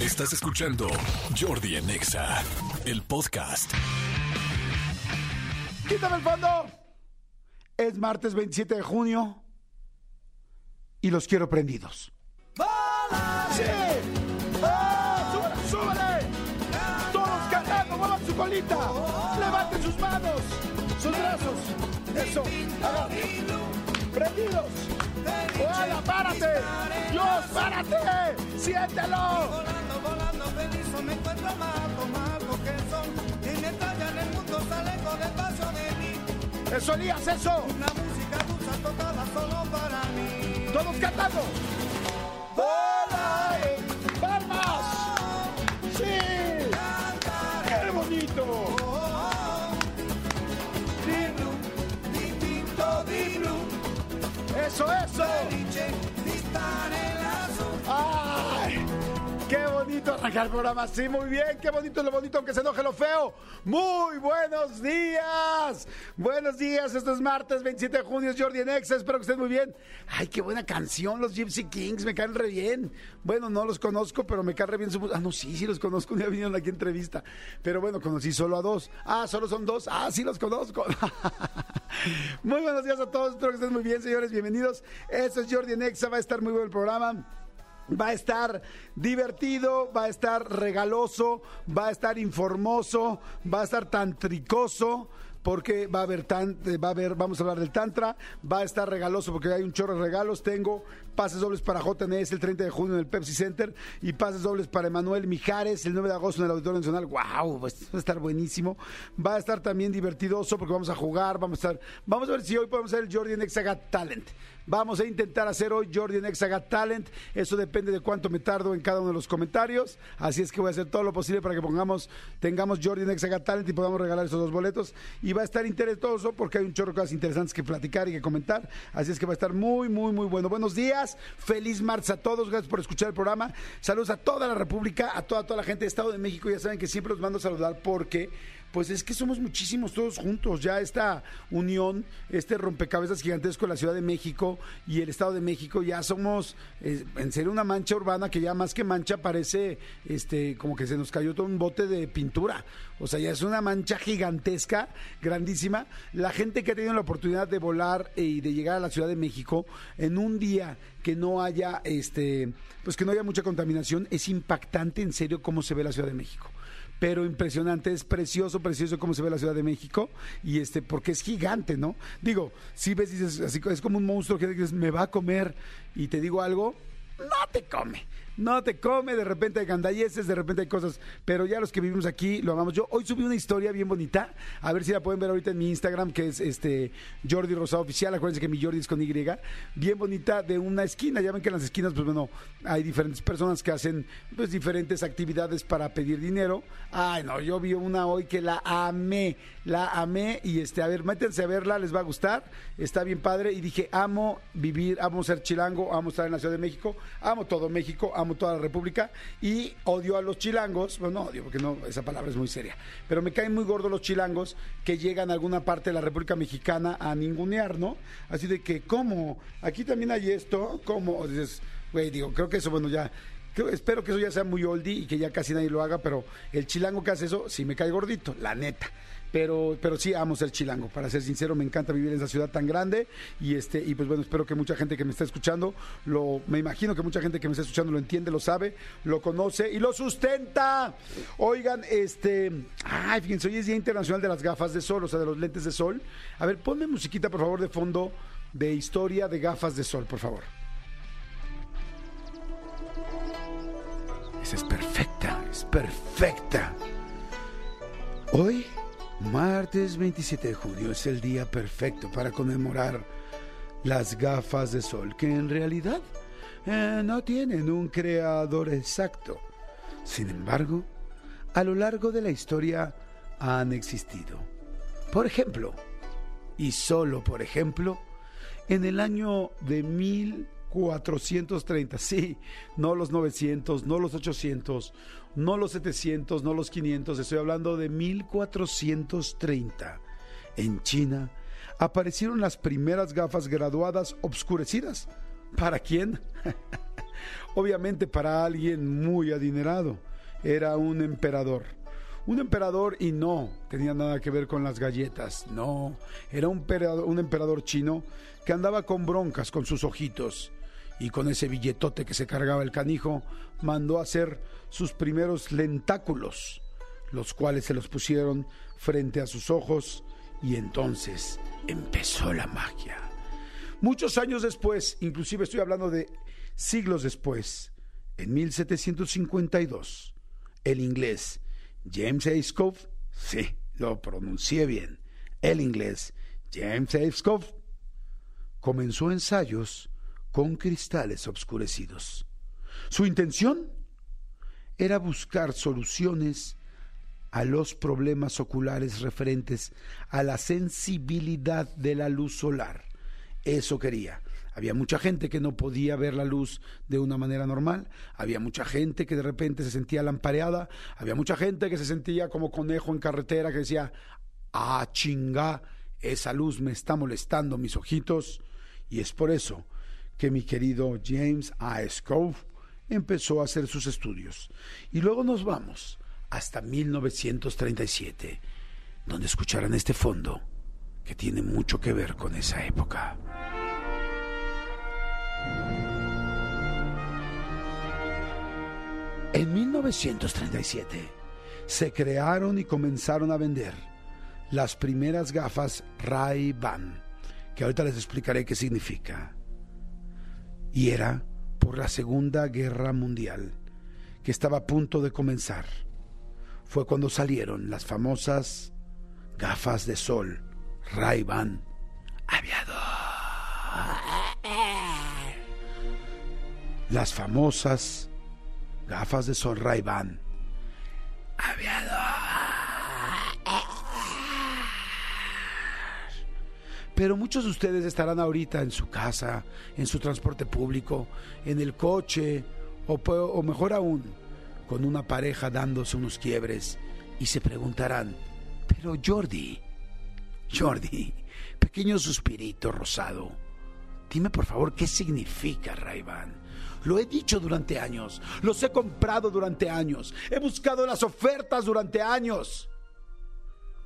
Estás escuchando Jordi en Exa, el podcast. Quítame el fondo. Es martes 27 de junio y los quiero prendidos. ¡Sí! ¡Ah! ¡Súbale, súbale! Todos cantando, muevan su colita. Levanten sus manos, sus brazos. Eso. ¡Prendidos! ¡Hola, párate! ¡Dios, párate! ¡Siéntelo! Me encuentro mato, mato que son. Y mientras ya en el mundo sale con el paso de mí. ¡Eso, Elías, eso! Una música dulce tocada solo para mí. ¡Todos cantando! ¡Hola! Arrancar el programa! Sí, muy bien. ¡Qué bonito lo bonito, aunque se enoje lo feo! ¡Muy buenos días! Buenos días, esto es martes 27 de junio, es Jordi en espero que estén muy bien. ¡Ay, qué buena canción! Los Gypsy Kings me caen re bien. Bueno, no los conozco, pero me cae re bien su. Ah, no, sí, sí los conozco, día vinieron aquí a entrevista. Pero bueno, conocí solo a dos. Ah, solo son dos. Ah, sí los conozco. muy buenos días a todos, espero que estén muy bien, señores, bienvenidos. Esto es Jordi en Exa, va a estar muy bueno el programa. Va a estar divertido, va a estar regaloso, va a estar informoso, va a estar tantricoso. Porque va a haber tan, eh, va a haber, vamos a hablar del Tantra, va a estar regaloso porque hay un chorro de regalos. Tengo pases dobles para JNS el 30 de junio en el Pepsi Center y pases dobles para Emanuel Mijares el 9 de agosto en el Auditorio Nacional. ¡Wow! Va a estar buenísimo. Va a estar también divertidoso porque vamos a jugar, vamos a estar, vamos a ver si hoy podemos hacer el Jordi en Exagat Talent. Vamos a intentar hacer hoy Jordi en Exagat Talent. Eso depende de cuánto me tardo en cada uno de los comentarios. Así es que voy a hacer todo lo posible para que pongamos, tengamos Jordi en Exagat Talent y podamos regalar esos dos boletos. Y va a estar interesoso porque hay un chorro de cosas interesantes que platicar y que comentar. Así es que va a estar muy, muy, muy bueno. Buenos días. Feliz martes a todos. Gracias por escuchar el programa. Saludos a toda la República, a toda, toda la gente de Estado de México. Ya saben que siempre los mando a saludar porque pues es que somos muchísimos todos juntos. Ya esta unión, este rompecabezas gigantesco de la Ciudad de México y el Estado de México, ya somos eh, en serio una mancha urbana que ya más que mancha parece este como que se nos cayó todo un bote de pintura. O sea, ya es una mancha gigantesca, grandísima. La gente que ha tenido la oportunidad de volar eh, y de llegar a la Ciudad de México en un día que no haya este pues que no haya mucha contaminación, es impactante en serio cómo se ve la Ciudad de México pero impresionante, es precioso, precioso cómo se ve la Ciudad de México y este porque es gigante, ¿no? Digo, si ves dices así es como un monstruo que dices me va a comer y te digo algo, no te come. No te come, de repente hay gandalleces, de repente hay cosas, pero ya los que vivimos aquí lo amamos. Yo hoy subí una historia bien bonita, a ver si la pueden ver ahorita en mi Instagram, que es este Jordi Rosado Oficial, acuérdense que mi Jordi es con Y, bien bonita de una esquina, ya ven que en las esquinas, pues bueno, hay diferentes personas que hacen pues diferentes actividades para pedir dinero. Ay, no, yo vi una hoy que la amé, la amé. Y este, a ver, métanse a verla, les va a gustar, está bien padre. Y dije, amo vivir, amo ser chilango, amo estar en la Ciudad de México, amo todo México, amo toda la República y odio a los chilangos, bueno, no odio porque no, esa palabra es muy seria, pero me caen muy gordos los chilangos que llegan a alguna parte de la República Mexicana a ningunear, ¿no? Así de que, ¿cómo? Aquí también hay esto, ¿cómo? Dices, güey, digo, creo que eso, bueno, ya espero que eso ya sea muy oldie y que ya casi nadie lo haga, pero el chilango que hace eso sí me cae gordito, la neta. Pero, pero sí amo ser chilango, para ser sincero, me encanta vivir en esa ciudad tan grande y este, y pues bueno, espero que mucha gente que me está escuchando, lo, me imagino que mucha gente que me está escuchando lo entiende, lo sabe, lo conoce y lo sustenta. Oigan, este, ay, fíjense, hoy es Día Internacional de las Gafas de Sol, o sea, de los lentes de sol. A ver, ponme musiquita, por favor, de fondo de historia de gafas de sol, por favor. Esa es perfecta, es perfecta. Hoy, martes 27 de junio, es el día perfecto para conmemorar las gafas de sol, que en realidad eh, no tienen un creador exacto. Sin embargo, a lo largo de la historia han existido. Por ejemplo, y solo por ejemplo, en el año de 1430, sí, no los 900, no los 800, no los 700, no los 500, estoy hablando de 1430. En China aparecieron las primeras gafas graduadas obscurecidas. ¿Para quién? Obviamente para alguien muy adinerado. Era un emperador. Un emperador y no tenía nada que ver con las galletas, no. Era un emperador, un emperador chino que andaba con broncas con sus ojitos y con ese billetote que se cargaba el canijo, mandó a hacer sus primeros lentáculos, los cuales se los pusieron frente a sus ojos y entonces empezó la magia. Muchos años después, inclusive estoy hablando de siglos después, en 1752, el inglés James A. Scove, sí, lo pronuncié bien, el inglés James A. Scove, comenzó ensayos con cristales obscurecidos. Su intención era buscar soluciones a los problemas oculares referentes a la sensibilidad de la luz solar. Eso quería. Había mucha gente que no podía ver la luz de una manera normal, había mucha gente que de repente se sentía lampareada, había mucha gente que se sentía como conejo en carretera que decía, ah, chinga, esa luz me está molestando mis ojitos. Y es por eso que mi querido James A. Scove empezó a hacer sus estudios. Y luego nos vamos hasta 1937, donde escucharán este fondo que tiene mucho que ver con esa época. En 1937 se crearon y comenzaron a vender las primeras gafas Ray-Ban, que ahorita les explicaré qué significa. Y era por la Segunda Guerra Mundial, que estaba a punto de comenzar. Fue cuando salieron las famosas gafas de sol Ray-Ban Aviador. Las famosas gafas de sol Ray-Ban Aviador. Pero muchos de ustedes estarán ahorita en su casa, en su transporte público, en el coche, o, o mejor aún, con una pareja dándose unos quiebres y se preguntarán, pero Jordi, Jordi, pequeño suspirito rosado, dime por favor qué significa Ray-Ban. Lo he dicho durante años, los he comprado durante años, he buscado las ofertas durante años.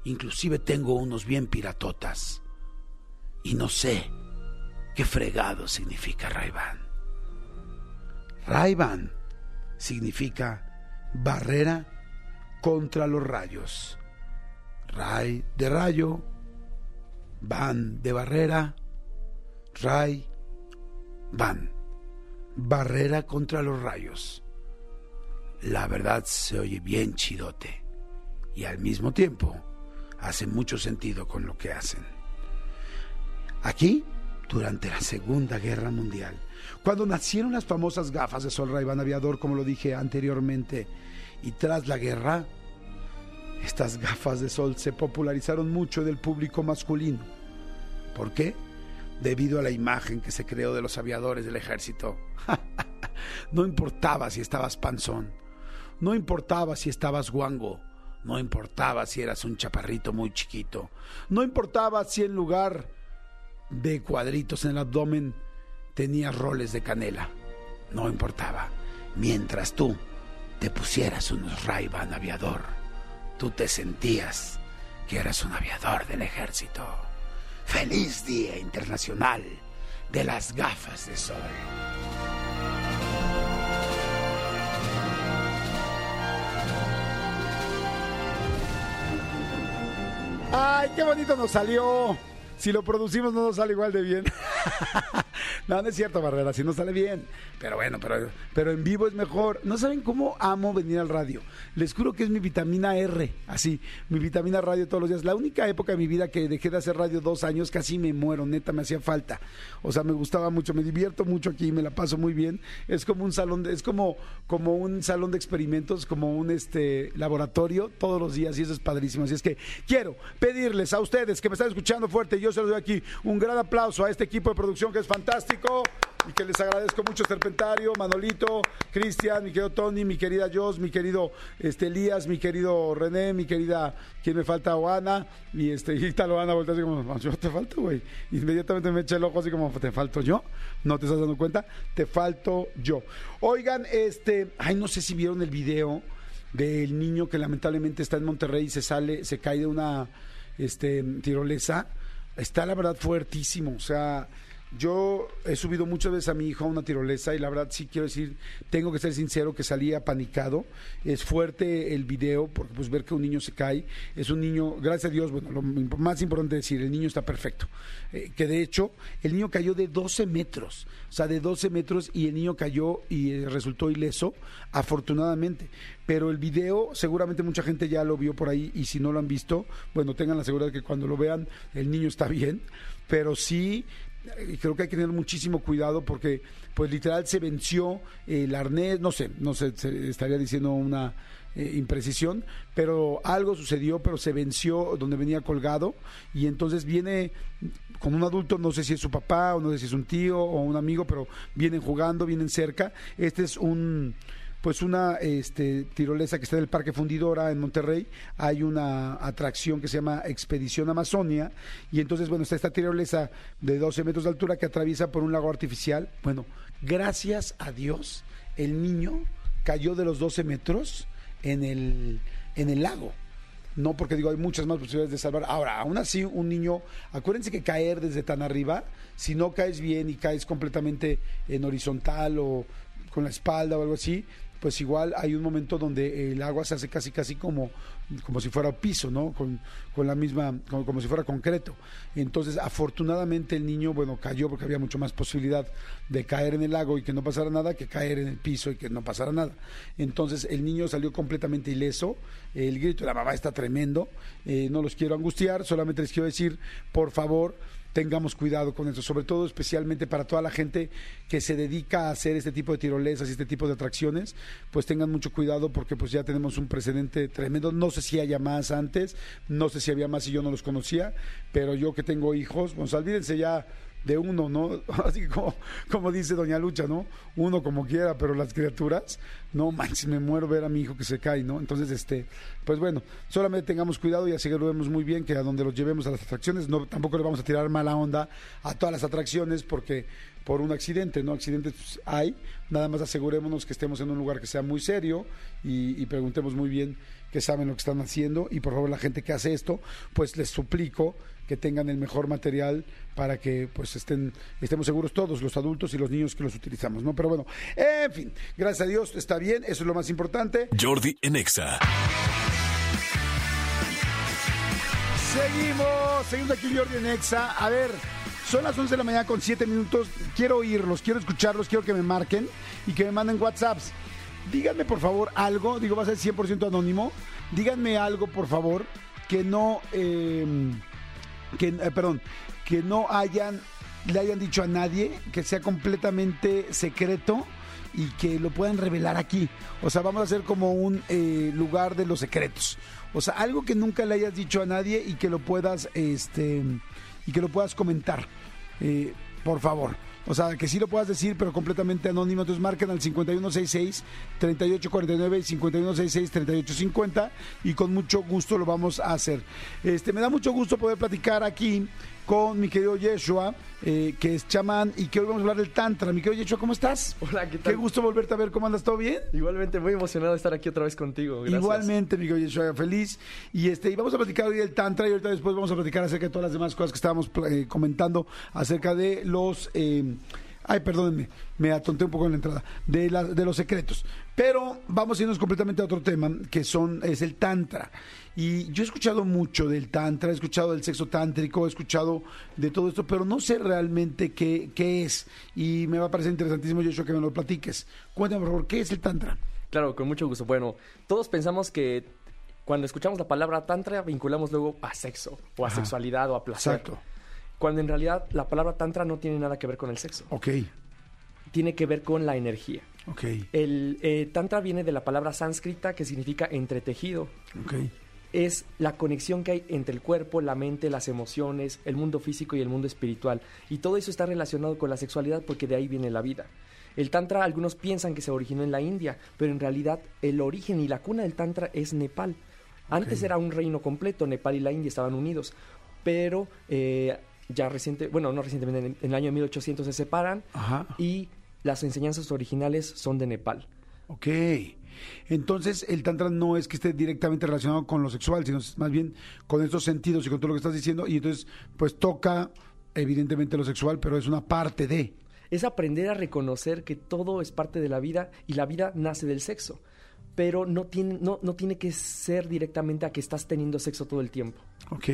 Inclusive tengo unos bien piratotas y no sé qué fregado significa Ray-Ban. Ray-Ban significa barrera contra los rayos. Ray de rayo, van de barrera, Ray, van, barrera contra los rayos. La verdad se oye bien chidote y al mismo tiempo hace mucho sentido con lo que hacen. Aquí, durante la Segunda Guerra Mundial, cuando nacieron las famosas gafas de sol ray Aviador, como lo dije anteriormente, y tras la guerra, estas gafas de sol se popularizaron mucho del público masculino. ¿Por qué? Debido a la imagen que se creó de los aviadores del ejército. no importaba si estabas panzón, no importaba si estabas guango, no importaba si eras un chaparrito muy chiquito, no importaba si en lugar de cuadritos en el abdomen tenías roles de canela, no importaba, mientras tú te pusieras unos ray aviador, tú te sentías que eras un aviador del ejército. Feliz Día Internacional de las Gafas de Sol. ¡Ay, qué bonito nos salió! Si lo producimos no nos sale igual de bien. no, no es cierto, Barrera, si no sale bien. Pero bueno, pero, pero en vivo es mejor. No saben cómo amo venir al radio. Les juro que es mi vitamina R, así, mi vitamina radio todos los días. La única época de mi vida que dejé de hacer radio dos años, casi me muero, neta, me hacía falta. O sea, me gustaba mucho, me divierto mucho aquí, me la paso muy bien. Es como un salón, de, es como, como un salón de experimentos, como un este laboratorio todos los días y eso es padrísimo. Así es que quiero pedirles a ustedes que me están escuchando fuerte, yo se los doy aquí un gran aplauso a este equipo de producción que es fantástico. y que les agradezco mucho Serpentario, Manolito, Cristian, mi querido Tony, mi querida Jos, mi querido este, Elías, mi querido René, mi querida, ¿quién me falta? Oana, y este, y tal Oana voltea así como, yo te falto, güey. Inmediatamente me echa el ojo así como, ¿te falto yo? ¿No te estás dando cuenta? Te falto yo. Oigan, este, ay, no sé si vieron el video del niño que lamentablemente está en Monterrey y se sale, se cae de una este, tirolesa. Está la verdad fuertísimo, o sea, yo he subido muchas veces a mi hijo a una tirolesa y la verdad sí quiero decir, tengo que ser sincero que salí apanicado. Es fuerte el video porque pues ver que un niño se cae, es un niño, gracias a Dios, bueno, lo más importante decir, el niño está perfecto. Eh, que de hecho, el niño cayó de 12 metros, o sea, de 12 metros y el niño cayó y eh, resultó ileso, afortunadamente. Pero el video, seguramente mucha gente ya lo vio por ahí y si no lo han visto, bueno, tengan la seguridad que cuando lo vean, el niño está bien, pero sí y creo que hay que tener muchísimo cuidado porque pues literal se venció el arnés, no sé, no sé, se estaría diciendo una eh, imprecisión, pero algo sucedió, pero se venció donde venía colgado y entonces viene con un adulto, no sé si es su papá o no sé si es un tío o un amigo, pero vienen jugando, vienen cerca. Este es un pues una este, tirolesa que está en el Parque Fundidora en Monterrey. Hay una atracción que se llama Expedición Amazonia. Y entonces, bueno, está esta tirolesa de 12 metros de altura que atraviesa por un lago artificial. Bueno, gracias a Dios, el niño cayó de los 12 metros en el, en el lago. No, porque digo, hay muchas más posibilidades de salvar. Ahora, aún así, un niño, acuérdense que caer desde tan arriba, si no caes bien y caes completamente en horizontal o con la espalda o algo así, pues igual hay un momento donde el agua se hace casi casi como, como si fuera piso, ¿no? Con, con la misma, como, si fuera concreto. Entonces, afortunadamente el niño, bueno, cayó porque había mucho más posibilidad de caer en el lago y que no pasara nada que caer en el piso y que no pasara nada. Entonces, el niño salió completamente ileso. El grito de la mamá está tremendo. Eh, no los quiero angustiar, solamente les quiero decir, por favor, tengamos cuidado con eso, sobre todo especialmente para toda la gente que se dedica a hacer este tipo de tirolesas y este tipo de atracciones, pues tengan mucho cuidado porque pues ya tenemos un precedente tremendo, no sé si haya más antes, no sé si había más y yo no los conocía, pero yo que tengo hijos, pues olvídense ya de uno, ¿no? Así como, como dice Doña Lucha, ¿no? Uno como quiera, pero las criaturas, no manches, me muero ver a mi hijo que se cae, ¿no? Entonces, este, pues bueno, solamente tengamos cuidado y así que lo vemos muy bien, que a donde los llevemos a las atracciones, no, tampoco le vamos a tirar mala onda a todas las atracciones porque por un accidente, ¿no? Accidentes hay, nada más asegurémonos que estemos en un lugar que sea muy serio y, y preguntemos muy bien que saben lo que están haciendo y por favor la gente que hace esto, pues les suplico que tengan el mejor material para que pues estén estemos seguros todos los adultos y los niños que los utilizamos, ¿no? Pero bueno, en fin, gracias a Dios está bien, eso es lo más importante. Jordi Enexa. Seguimos, seguimos aquí Jordi en Exa. A ver, son las 11 de la mañana con 7 minutos. Quiero oírlos, quiero escucharlos, quiero que me marquen y que me manden WhatsApps. Díganme por favor algo, digo, va a ser 100% anónimo. Díganme algo por favor que no, eh, que, perdón, que no hayan, le hayan dicho a nadie, que sea completamente secreto y que lo puedan revelar aquí. O sea, vamos a hacer como un eh, lugar de los secretos. O sea, algo que nunca le hayas dicho a nadie y que lo puedas, este, y que lo puedas comentar. Eh, por favor. O sea, que sí lo puedas decir, pero completamente anónimo. Entonces marquen al 5166-3849 y 5166-3850 y con mucho gusto lo vamos a hacer. Este, me da mucho gusto poder platicar aquí con mi querido Yeshua, eh, que es chamán, y que hoy vamos a hablar del Tantra. Mi querido Yeshua, ¿cómo estás? Hola, ¿qué tal? Qué gusto volverte a ver. ¿Cómo andas? ¿Todo bien? Igualmente muy emocionado de estar aquí otra vez contigo. Gracias. Igualmente, mi querido Yeshua, feliz. Y este, y vamos a platicar hoy del Tantra y ahorita después vamos a platicar acerca de todas las demás cosas que estábamos eh, comentando acerca de los. Eh, Ay, perdónenme, me atonté un poco en la entrada, de, la- de los secretos. Pero vamos a irnos completamente a otro tema, que son, es el tantra. Y yo he escuchado mucho del tantra, he escuchado del sexo tántrico, he escuchado de todo esto, pero no sé realmente qué, qué es. Y me va a parecer interesantísimo, Joshua, que me lo platiques. Cuéntame, por favor, ¿qué es el tantra? Claro, con mucho gusto. Bueno, todos pensamos que cuando escuchamos la palabra tantra vinculamos luego a sexo o a Ajá. sexualidad o a placer. Exacto. Cuando en realidad la palabra tantra no tiene nada que ver con el sexo. Ok, Tiene que ver con la energía. ok, El eh, tantra viene de la palabra sánscrita que significa entretejido. ok. es la conexión que hay entre el cuerpo, la mente, las emociones, el mundo físico y el mundo espiritual. Y todo eso está relacionado con la sexualidad porque de ahí viene la vida. El Tantra, algunos piensan que se originó en la India, pero en realidad el origen y la cuna del Tantra es Nepal. Antes era un reino completo, Nepal y la India estaban unidos, pero eh, ya reciente, bueno, no recientemente, en, en el año 1800 se separan Ajá. y las enseñanzas originales son de Nepal. Ok. Entonces, el Tantra no es que esté directamente relacionado con lo sexual, sino más bien con estos sentidos y con todo lo que estás diciendo. Y entonces, pues toca, evidentemente, lo sexual, pero es una parte de. es aprender a reconocer que todo es parte de la vida y la vida nace del sexo. Pero no tiene, no, no tiene que ser directamente a que estás teniendo sexo todo el tiempo. Ok.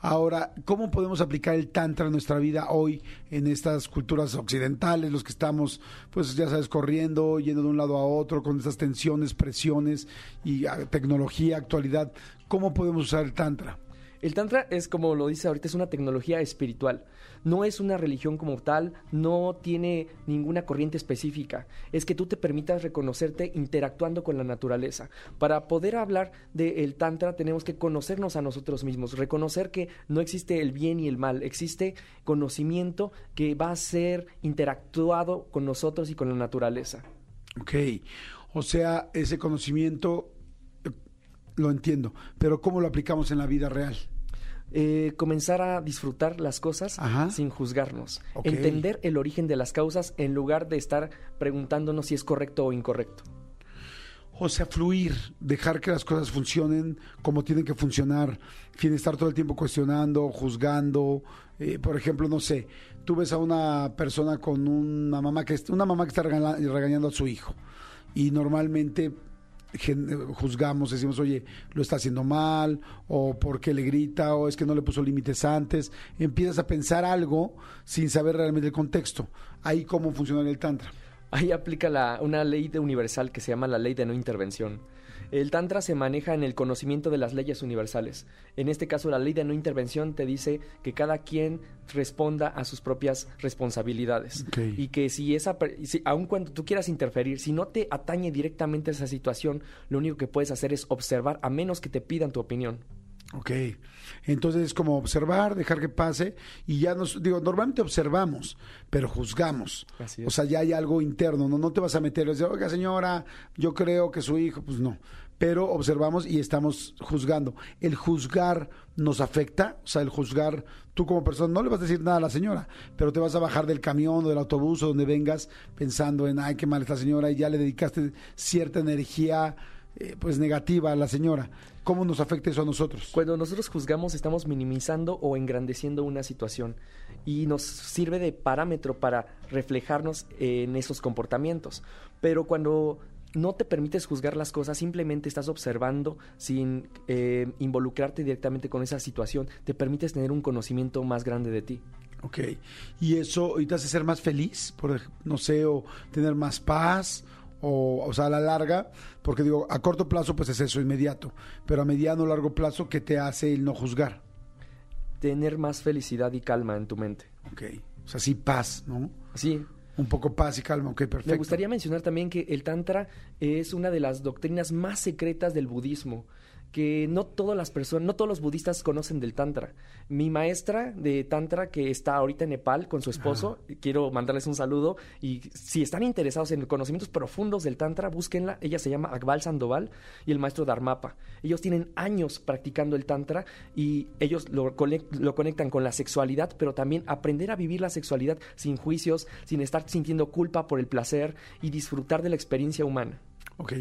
Ahora, ¿cómo podemos aplicar el Tantra en nuestra vida hoy en estas culturas occidentales, los que estamos, pues ya sabes, corriendo, yendo de un lado a otro, con estas tensiones, presiones y ah, tecnología, actualidad? ¿Cómo podemos usar el Tantra? El Tantra es, como lo dice ahorita, es una tecnología espiritual. No es una religión como tal, no tiene ninguna corriente específica. Es que tú te permitas reconocerte interactuando con la naturaleza. Para poder hablar del Tantra tenemos que conocernos a nosotros mismos, reconocer que no existe el bien y el mal, existe conocimiento que va a ser interactuado con nosotros y con la naturaleza. Ok. O sea, ese conocimiento eh, lo entiendo, pero ¿cómo lo aplicamos en la vida real? Eh, comenzar a disfrutar las cosas Ajá. sin juzgarnos. Entender el origen de las causas en lugar de estar preguntándonos si es correcto o incorrecto. O sea, fluir, dejar que las cosas funcionen como tienen que funcionar, sin estar todo el tiempo cuestionando, juzgando. Eh, por ejemplo, no sé, tú ves a una persona con una mamá que una mamá que está regañando a su hijo y normalmente juzgamos, decimos, oye, lo está haciendo mal, o por qué le grita, o es que no le puso límites antes. Empiezas a pensar algo sin saber realmente el contexto. Ahí cómo funciona el tantra. Ahí aplica la- una ley de universal que se llama la ley de no intervención. El Tantra se maneja en el conocimiento de las leyes universales. En este caso, la ley de no intervención te dice que cada quien responda a sus propias responsabilidades. Y que si esa, si, aun cuando tú quieras interferir, si no te atañe directamente esa situación, lo único que puedes hacer es observar, a menos que te pidan tu opinión. Ok, entonces es como observar, dejar que pase y ya nos, digo, normalmente observamos, pero juzgamos. Así es. O sea, ya hay algo interno, no, no te vas a meter y decir, oiga señora, yo creo que su hijo, pues no. Pero observamos y estamos juzgando. El juzgar nos afecta, o sea, el juzgar, tú como persona no le vas a decir nada a la señora, pero te vas a bajar del camión o del autobús o donde vengas pensando en, ay, qué mal esta señora y ya le dedicaste cierta energía eh, pues negativa a la señora. ¿Cómo nos afecta eso a nosotros? Cuando nosotros juzgamos estamos minimizando o engrandeciendo una situación y nos sirve de parámetro para reflejarnos en esos comportamientos. Pero cuando no te permites juzgar las cosas, simplemente estás observando sin eh, involucrarte directamente con esa situación, te permites tener un conocimiento más grande de ti. Ok. ¿Y eso y te hace ser más feliz? Por, no sé, o tener más paz, o, o sea, a la larga, porque digo, a corto plazo pues es eso, inmediato, pero a mediano o largo plazo, ¿qué te hace el no juzgar? Tener más felicidad y calma en tu mente. Ok. O sea, sí, paz, ¿no? Sí, Un poco paz y calma, ok, perfecto. Me gustaría mencionar también que el Tantra es una de las doctrinas más secretas del budismo, que no todas las personas, no todos los budistas conocen del Tantra. Mi maestra de Tantra, que está ahorita en Nepal con su esposo, quiero mandarles un saludo, y si están interesados en conocimientos profundos del Tantra, búsquenla, ella se llama Akbal Sandoval y el maestro Dharmapa. Ellos tienen años practicando el Tantra y ellos lo, lo conectan con la sexualidad, pero también aprender a vivir la sexualidad sin juicios, sin estar sintiendo culpa por el placer y disfrutar de la experiencia humana. Ok,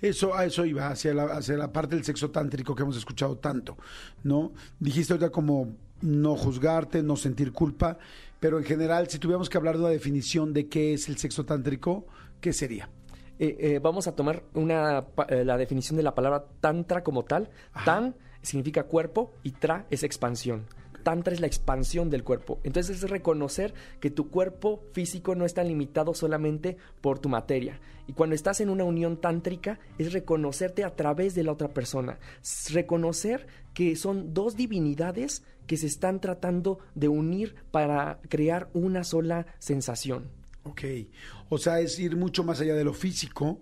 eso, a eso iba, hacia la, hacia la parte del sexo tántrico que hemos escuchado tanto, ¿no? Dijiste ahorita como no juzgarte, no sentir culpa, pero en general, si tuviéramos que hablar de una definición de qué es el sexo tántrico, ¿qué sería? Eh, eh, vamos a tomar una, eh, la definición de la palabra tantra como tal. Tan significa cuerpo y tra es expansión. Tantra es la expansión del cuerpo. Entonces es reconocer que tu cuerpo físico no está limitado solamente por tu materia. Y cuando estás en una unión tántrica es reconocerte a través de la otra persona. Reconocer que son dos divinidades que se están tratando de unir para crear una sola sensación. Ok, o sea, es ir mucho más allá de lo físico,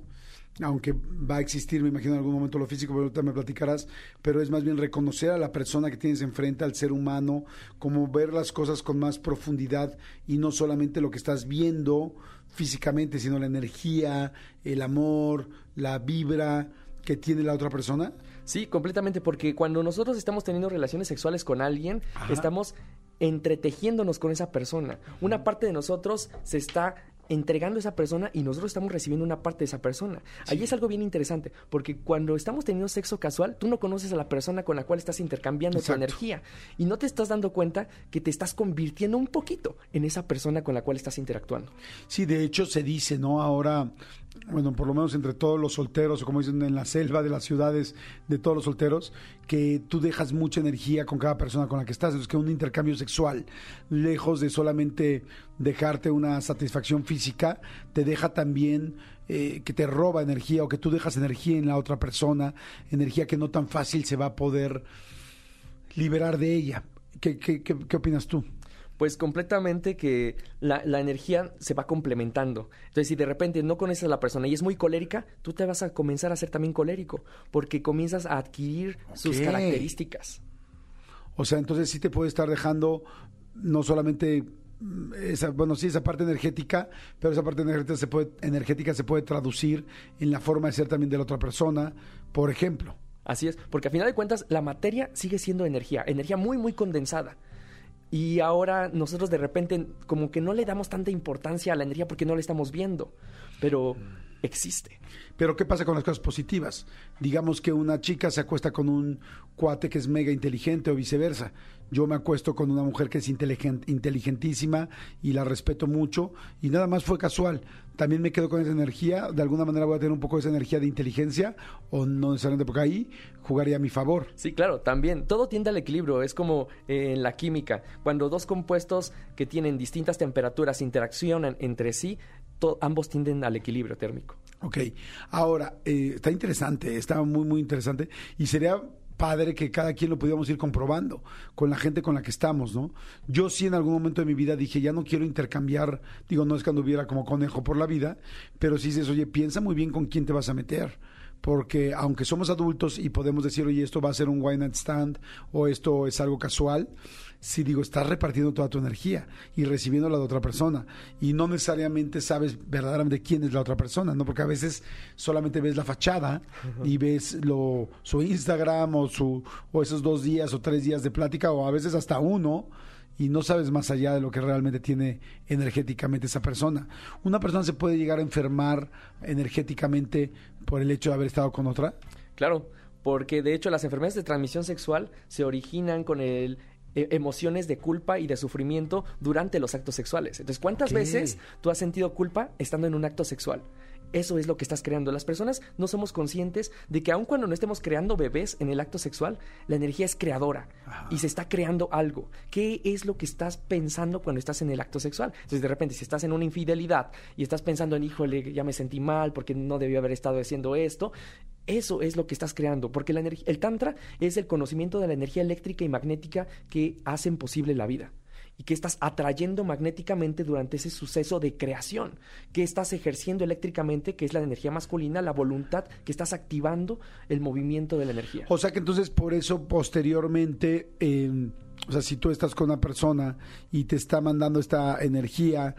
aunque va a existir, me imagino en algún momento lo físico, pero ahorita me platicarás, pero es más bien reconocer a la persona que tienes enfrente, al ser humano, como ver las cosas con más profundidad y no solamente lo que estás viendo físicamente, sino la energía, el amor, la vibra que tiene la otra persona. Sí, completamente, porque cuando nosotros estamos teniendo relaciones sexuales con alguien, Ajá. estamos entretejiéndonos con esa persona. Una parte de nosotros se está entregando a esa persona y nosotros estamos recibiendo una parte de esa persona. Ahí es algo bien interesante, porque cuando estamos teniendo sexo casual, tú no conoces a la persona con la cual estás intercambiando Exacto. tu energía y no te estás dando cuenta que te estás convirtiendo un poquito en esa persona con la cual estás interactuando. Sí, de hecho se dice, ¿no? Ahora, bueno, por lo menos entre todos los solteros, o como dicen en la selva de las ciudades, de todos los solteros, que tú dejas mucha energía con cada persona con la que estás. Entonces, que un intercambio sexual, lejos de solamente dejarte una satisfacción física, te deja también eh, que te roba energía o que tú dejas energía en la otra persona, energía que no tan fácil se va a poder liberar de ella. ¿Qué, qué, qué, qué opinas tú? Pues completamente que la, la energía se va complementando. Entonces, si de repente no conoces a la persona y es muy colérica, tú te vas a comenzar a ser también colérico, porque comienzas a adquirir sus características. O sea, entonces sí te puede estar dejando no solamente esa, bueno, sí, esa parte energética, pero esa parte energética se puede, energética se puede traducir en la forma de ser también de la otra persona, por ejemplo. Así es, porque a final de cuentas la materia sigue siendo energía, energía muy, muy condensada. Y ahora nosotros de repente como que no le damos tanta importancia a la energía porque no la estamos viendo, pero existe. Pero ¿qué pasa con las cosas positivas? Digamos que una chica se acuesta con un cuate que es mega inteligente o viceversa. Yo me acuesto con una mujer que es inteligen- inteligentísima y la respeto mucho y nada más fue casual. También me quedo con esa energía. De alguna manera voy a tener un poco de esa energía de inteligencia o no necesariamente porque ahí jugaría a mi favor. Sí, claro, también. Todo tiende al equilibrio. Es como eh, en la química. Cuando dos compuestos que tienen distintas temperaturas interaccionan entre sí, ambos tienden al equilibrio térmico. Ok, ahora, eh, está interesante, está muy, muy interesante y sería padre que cada quien lo pudiéramos ir comprobando con la gente con la que estamos, ¿no? Yo sí en algún momento de mi vida dije, ya no quiero intercambiar, digo, no es que anduviera como conejo por la vida, pero sí dices, oye, piensa muy bien con quién te vas a meter. Porque aunque somos adultos y podemos decir, oye, esto va a ser un one night stand o esto es algo casual, si digo, estás repartiendo toda tu energía y recibiendo la de otra persona y no necesariamente sabes verdaderamente quién es la otra persona, ¿no? Porque a veces solamente ves la fachada y ves lo, su Instagram o, su, o esos dos días o tres días de plática o a veces hasta uno y no sabes más allá de lo que realmente tiene energéticamente esa persona. Una persona se puede llegar a enfermar energéticamente por el hecho de haber estado con otra. Claro, porque de hecho las enfermedades de transmisión sexual se originan con el e- emociones de culpa y de sufrimiento durante los actos sexuales. Entonces, ¿cuántas veces tú has sentido culpa estando en un acto sexual? Eso es lo que estás creando. Las personas no somos conscientes de que aun cuando no estemos creando bebés en el acto sexual, la energía es creadora y se está creando algo. ¿Qué es lo que estás pensando cuando estás en el acto sexual? Entonces, de repente, si estás en una infidelidad y estás pensando en, híjole, ya me sentí mal porque no debí haber estado haciendo esto, eso es lo que estás creando, porque la el tantra es el conocimiento de la energía eléctrica y magnética que hacen posible la vida y que estás atrayendo magnéticamente durante ese suceso de creación, que estás ejerciendo eléctricamente, que es la energía masculina, la voluntad, que estás activando el movimiento de la energía. O sea que entonces por eso posteriormente, eh, o sea, si tú estás con una persona y te está mandando esta energía,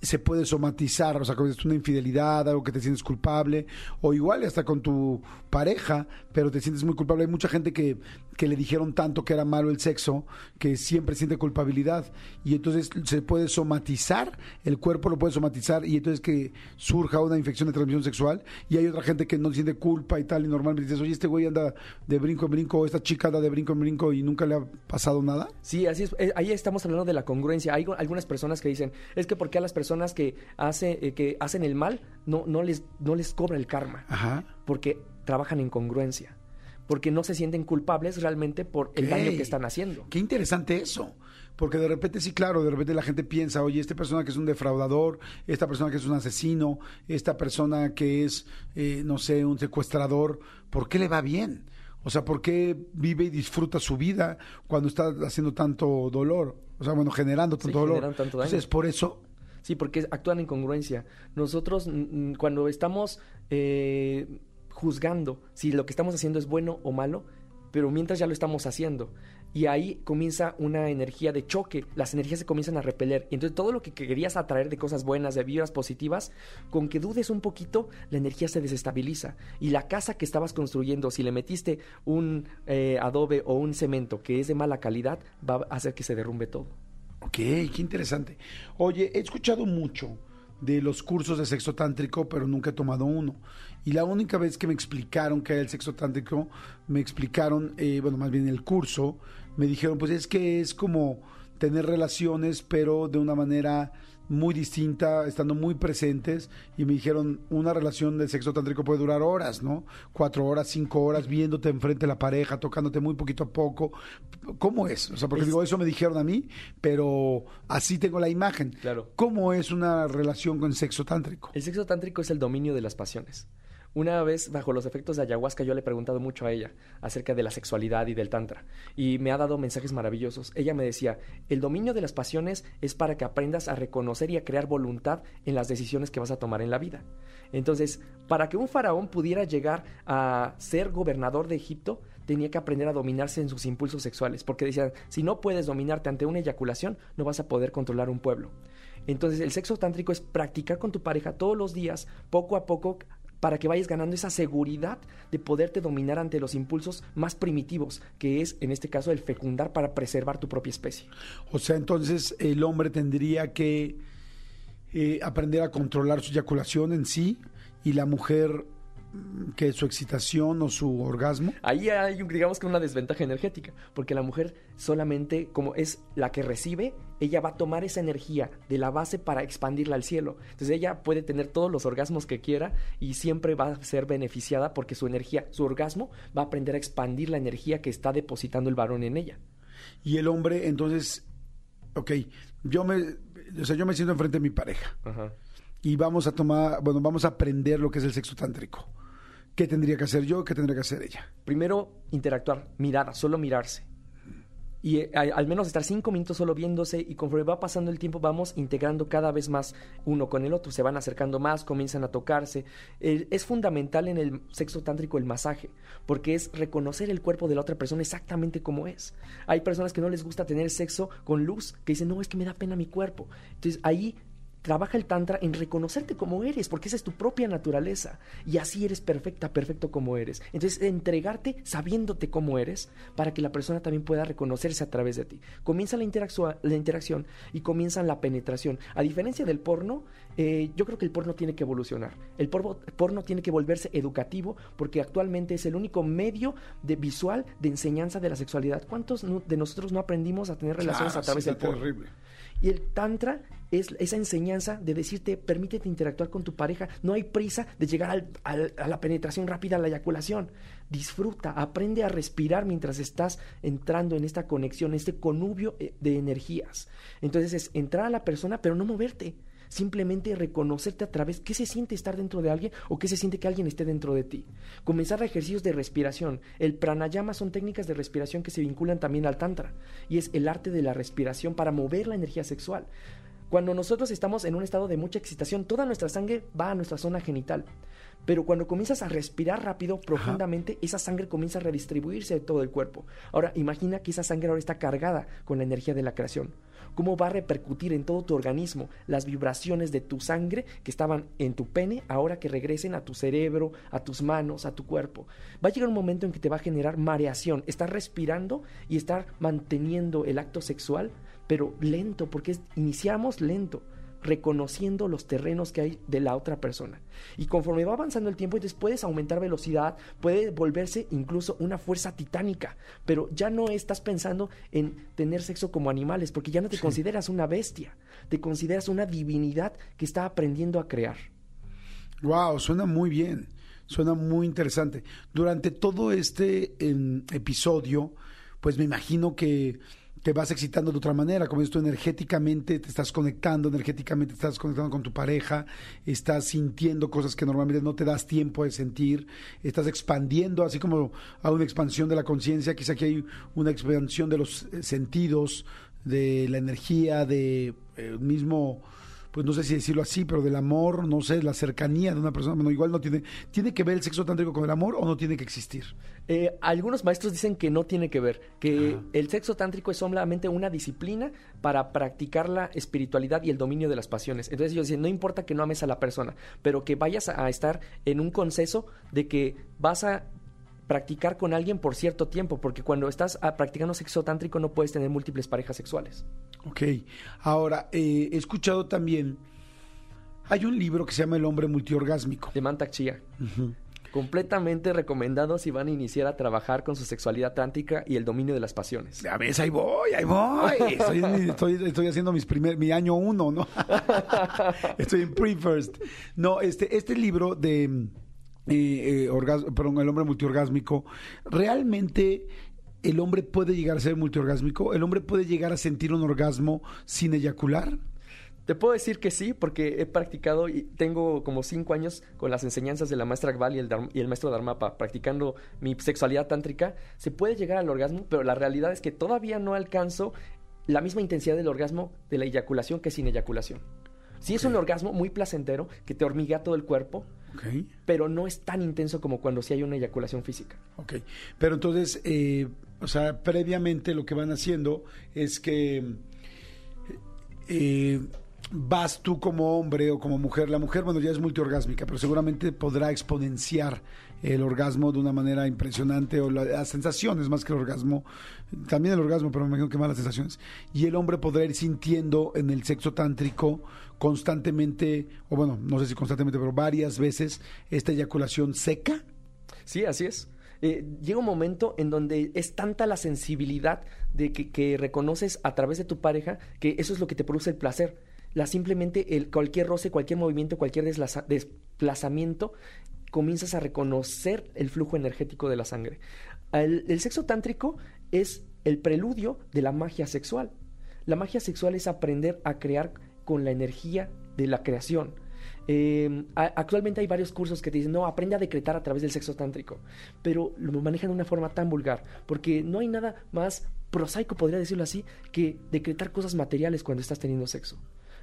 se puede somatizar, o sea, dices, una infidelidad, algo que te sientes culpable, o igual hasta con tu pareja, pero te sientes muy culpable. Hay mucha gente que, que le dijeron tanto que era malo el sexo, que siempre siente culpabilidad, y entonces se puede somatizar, el cuerpo lo puede somatizar, y entonces que surja una infección de transmisión sexual, y hay otra gente que no siente culpa y tal, y normalmente dices, oye, este güey anda de brinco en brinco, o esta chica anda de brinco en brinco, y nunca le ha pasado nada. Sí, así es. Eh, ahí estamos hablando de la congruencia. Hay algunas personas que dicen, es que porque a las personas que, hace, eh, que hacen el mal no, no, les, no les cobra el karma, Ajá. porque trabajan en congruencia, porque no se sienten culpables realmente por el daño que están haciendo. Qué interesante eso. Porque de repente, sí, claro, de repente la gente piensa, oye, esta persona que es un defraudador, esta persona que es un asesino, esta persona que es, eh, no sé, un secuestrador, ¿por qué le va bien? O sea, ¿por qué vive y disfruta su vida cuando está haciendo tanto dolor? O sea, bueno, generando tanto dolor. tanto. Entonces, por eso, Sí, porque actúan en congruencia. Nosotros, cuando estamos eh, juzgando si lo que estamos haciendo es bueno o malo, pero mientras ya lo estamos haciendo. Y ahí comienza una energía de choque, las energías se comienzan a repeler. Y entonces todo lo que querías atraer de cosas buenas, de vibras positivas, con que dudes un poquito, la energía se desestabiliza. Y la casa que estabas construyendo, si le metiste un eh, adobe o un cemento que es de mala calidad, va a hacer que se derrumbe todo. Ok, qué interesante. Oye, he escuchado mucho de los cursos de sexo tántrico, pero nunca he tomado uno. Y la única vez que me explicaron qué era el sexo tántrico, me explicaron, eh, bueno, más bien el curso, me dijeron, pues es que es como tener relaciones, pero de una manera muy distinta, estando muy presentes, y me dijeron, una relación de sexo tántrico puede durar horas, ¿no? Cuatro horas, cinco horas, viéndote enfrente de la pareja, tocándote muy poquito a poco. ¿Cómo es? O sea, porque digo, eso me dijeron a mí, pero así tengo la imagen. Claro. ¿Cómo es una relación con sexo tántrico? El sexo tántrico es el dominio de las pasiones. Una vez, bajo los efectos de ayahuasca, yo le he preguntado mucho a ella acerca de la sexualidad y del tantra. Y me ha dado mensajes maravillosos. Ella me decía, el dominio de las pasiones es para que aprendas a reconocer y a crear voluntad en las decisiones que vas a tomar en la vida. Entonces, para que un faraón pudiera llegar a ser gobernador de Egipto, tenía que aprender a dominarse en sus impulsos sexuales, porque decían, si no puedes dominarte ante una eyaculación, no vas a poder controlar un pueblo. Entonces, el sexo tántrico es practicar con tu pareja todos los días, poco a poco, para que vayas ganando esa seguridad de poderte dominar ante los impulsos más primitivos, que es en este caso el fecundar para preservar tu propia especie. O sea, entonces el hombre tendría que eh, aprender a controlar su eyaculación en sí y la mujer que su excitación o su orgasmo. Ahí hay, digamos que una desventaja energética, porque la mujer solamente como es la que recibe, ella va a tomar esa energía de la base para expandirla al cielo. Entonces ella puede tener todos los orgasmos que quiera y siempre va a ser beneficiada porque su energía, su orgasmo va a aprender a expandir la energía que está depositando el varón en ella. Y el hombre, entonces, ok, yo me, o sea, yo me siento enfrente de mi pareja. Y vamos a tomar, bueno, vamos a aprender lo que es el sexo tántrico. ¿Qué tendría que hacer yo? ¿Qué tendría que hacer ella? Primero, interactuar, mirar, solo mirarse. Y eh, al menos estar cinco minutos solo viéndose y conforme va pasando el tiempo vamos integrando cada vez más uno con el otro, se van acercando más, comienzan a tocarse. es fundamental en el sexo tántrico el masaje, porque es reconocer el cuerpo de la otra persona exactamente como es. Hay personas que no les gusta tener sexo con luz, que dicen, no, es que me da pena mi cuerpo. Entonces ahí Trabaja el Tantra en reconocerte como eres, porque esa es tu propia naturaleza. Y así eres perfecta, perfecto como eres. Entonces, entregarte sabiéndote como eres para que la persona también pueda reconocerse a través de ti. Comienza la, la interacción y comienza la penetración. A diferencia del porno, eh, yo creo que el porno tiene que evolucionar. El porno, porno, tiene que volverse educativo porque actualmente es el único medio de visual de enseñanza de la sexualidad. ¿Cuántos de nosotros no aprendimos a tener relaciones a través del porno? Terrible. Y el tantra es esa enseñanza de decirte, permítete interactuar con tu pareja, no hay prisa de llegar a la penetración rápida, a la eyaculación. Disfruta, aprende a respirar mientras estás entrando en esta conexión, este conubio eh, de energías. Entonces es entrar a la persona, pero no moverte simplemente reconocerte a través qué se siente estar dentro de alguien o qué se siente que alguien esté dentro de ti. Comenzar ejercicios de respiración. El pranayama son técnicas de respiración que se vinculan también al tantra y es el arte de la respiración para mover la energía sexual. Cuando nosotros estamos en un estado de mucha excitación, toda nuestra sangre va a nuestra zona genital. Pero cuando comienzas a respirar rápido, profundamente, esa sangre comienza a redistribuirse de todo el cuerpo. Ahora, imagina que esa sangre ahora está cargada con la energía de la creación cómo va a repercutir en todo tu organismo las vibraciones de tu sangre que estaban en tu pene, ahora que regresen a tu cerebro, a tus manos, a tu cuerpo. Va a llegar un momento en que te va a generar mareación, estar respirando y estar manteniendo el acto sexual, pero lento, porque iniciamos lento reconociendo los terrenos que hay de la otra persona. Y conforme va avanzando el tiempo, entonces puedes aumentar velocidad, puede volverse incluso una fuerza titánica, pero ya no estás pensando en tener sexo como animales, porque ya no te consideras una bestia, te consideras una divinidad que está aprendiendo a crear. Wow, suena muy bien, suena muy interesante. Durante todo este em, episodio, pues me imagino que te vas excitando de otra manera, como esto energéticamente te estás conectando, energéticamente te estás conectando con tu pareja, estás sintiendo cosas que normalmente no te das tiempo de sentir, estás expandiendo, así como hay una expansión de la conciencia, quizá aquí hay una expansión de los eh, sentidos, de la energía, de el eh, mismo pues no sé si decirlo así, pero del amor, no sé, la cercanía de una persona. Bueno, igual no tiene. ¿Tiene que ver el sexo tántrico con el amor o no tiene que existir? Eh, algunos maestros dicen que no tiene que ver, que el sexo tántrico es solamente una disciplina para practicar la espiritualidad y el dominio de las pasiones. Entonces ellos dicen, no importa que no ames a la persona, pero que vayas a estar en un consenso de que vas a practicar con alguien por cierto tiempo, porque cuando estás ah, practicando sexo tántrico no puedes tener múltiples parejas sexuales. Ok. Ahora, eh, he escuchado también. Hay un libro que se llama El hombre multiorgásmico. De Mantak Chia. Completamente recomendado si van a iniciar a trabajar con su sexualidad tántrica y el dominio de las pasiones. A ver, ahí voy, ahí voy. Estoy, en- estoy- estoy haciendo mis primer, mi año uno, ¿no? estoy en pre-first. No, este, este libro de eh, eh, orgas- perdón, el hombre multiorgásmico, realmente el hombre puede llegar a ser multiorgásmico, el hombre puede llegar a sentir un orgasmo sin eyacular. Te puedo decir que sí, porque he practicado y tengo como cinco años con las enseñanzas de la maestra Akbal y el, y el maestro Dharmapa, practicando mi sexualidad tántrica. Se puede llegar al orgasmo, pero la realidad es que todavía no alcanzo la misma intensidad del orgasmo de la eyaculación que sin eyaculación. Sí es un orgasmo muy placentero que te hormiguea todo el cuerpo, Pero no es tan intenso como cuando sí hay una eyaculación física. Ok, pero entonces, eh, o sea, previamente lo que van haciendo es que eh, vas tú como hombre o como mujer, la mujer, bueno, ya es multiorgásmica, pero seguramente podrá exponenciar el orgasmo de una manera impresionante o la- las sensaciones más que el orgasmo, también el orgasmo, pero me imagino que más las sensaciones. Y el hombre podrá ir sintiendo en el sexo tántrico constantemente, o bueno, no sé si constantemente, pero varias veces esta eyaculación seca. Sí, así es. Eh, llega un momento en donde es tanta la sensibilidad de que, reconoces a través de tu pareja que eso es lo que te produce el placer. La simplemente el cualquier roce, cualquier movimiento, cualquier desplazamiento, comienzas a reconocer el flujo energético de la sangre. El sexo tántrico es el preludio de la magia sexual. La magia sexual es aprender a crear con la energía de la creación. A- actualmente hay varios cursos que te dicen, no, aprende a decretar a través del sexo tántrico, pero lo manejan de una forma tan vulgar, porque no hay nada más prosaico, podría decirlo así, que decretar cosas materiales cuando estás teniendo sexo.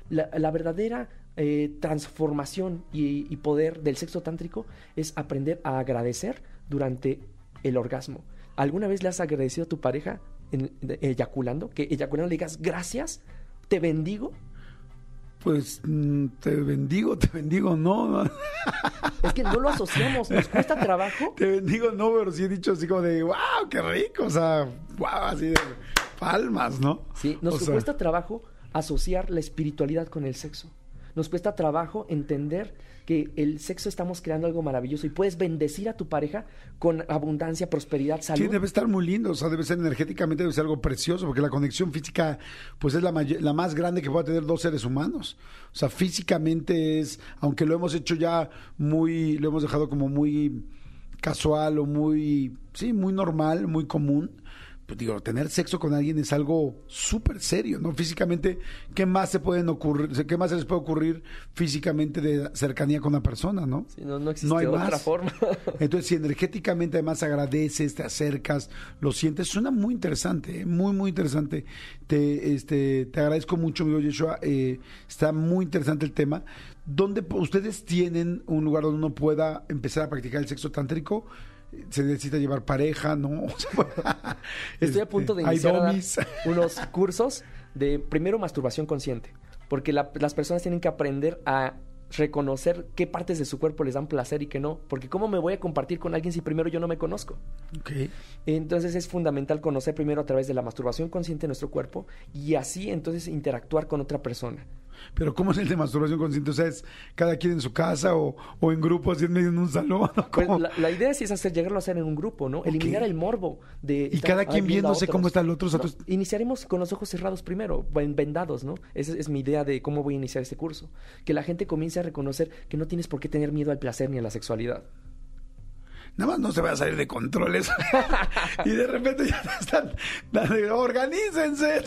La, verdadera eh, transformación y, poder del sexo tántrico es aprender a agradecer durante el orgasmo. ¿Alguna vez le has agradecido a tu pareja en- eyaculando? Que eyaculando le digas gracias, te bendigo. Pues mm, te bendigo, te bendigo, no. Es que no lo asociamos, nos cuesta trabajo. Te bendigo, no, pero sí he dicho así como de, wow, qué rico, o sea, wow, así de palmas, ¿no? Sí, nos O sea, cuesta trabajo asociar la espiritualidad con el sexo. Nos cuesta trabajo entender que el sexo estamos creando algo maravilloso y puedes bendecir a tu pareja con abundancia, prosperidad, Sí, salud. debe estar muy lindo, o sea, debe ser energéticamente, debe ser algo precioso, porque la conexión física, pues es la, la más grande que pueda tener dos seres humanos. O sea, físicamente es, aunque lo hemos hecho ya muy, lo hemos dejado como muy casual o muy, sí, muy normal, muy común. Pues digo, tener sexo con alguien es algo súper serio, ¿no? Físicamente, ¿qué más se pueden ocurrir, qué más se les puede ocurrir físicamente de cercanía con una persona, no? Sí, no, no existe hay otra más. forma. Entonces, si energéticamente además agradeces, te acercas, lo sientes, suena muy interesante, ¿eh? muy, muy interesante. Te, este, te agradezco mucho, amigo Yeshua. eh, está muy interesante el tema. ¿Dónde ustedes tienen un lugar donde uno pueda empezar a practicar el sexo tántrico? Se necesita llevar pareja, ¿no? Estoy a punto de iniciar a dar domis. unos cursos de primero masturbación consciente, porque la- las personas tienen que aprender a reconocer qué partes de su cuerpo les dan placer y qué no, porque cómo me voy a compartir con alguien si primero yo no me conozco. Entonces es fundamental conocer primero a través de la masturbación consciente nuestro cuerpo y así entonces interactuar con otra persona. Pero ¿cómo es el de masturbación consciente? O sea, ¿es cada quien en su casa o, o en grupo, así en medio un salón? Pues la, la idea sí es hacer, llegarlo a hacer en un grupo, ¿no? Eliminar el morbo de... Y cada "Ay, quien viéndose cómo otros". está el otro, o sea, No, tú- Iniciaremos con los ojos cerrados primero, ven- vendados, ¿no? Esa es mi idea de cómo voy a iniciar este curso. Que la gente comience a reconocer que no tienes por qué tener miedo al placer ni a la sexualidad. Nada más no se vaya a salir de controles. y de repente ya están organícense.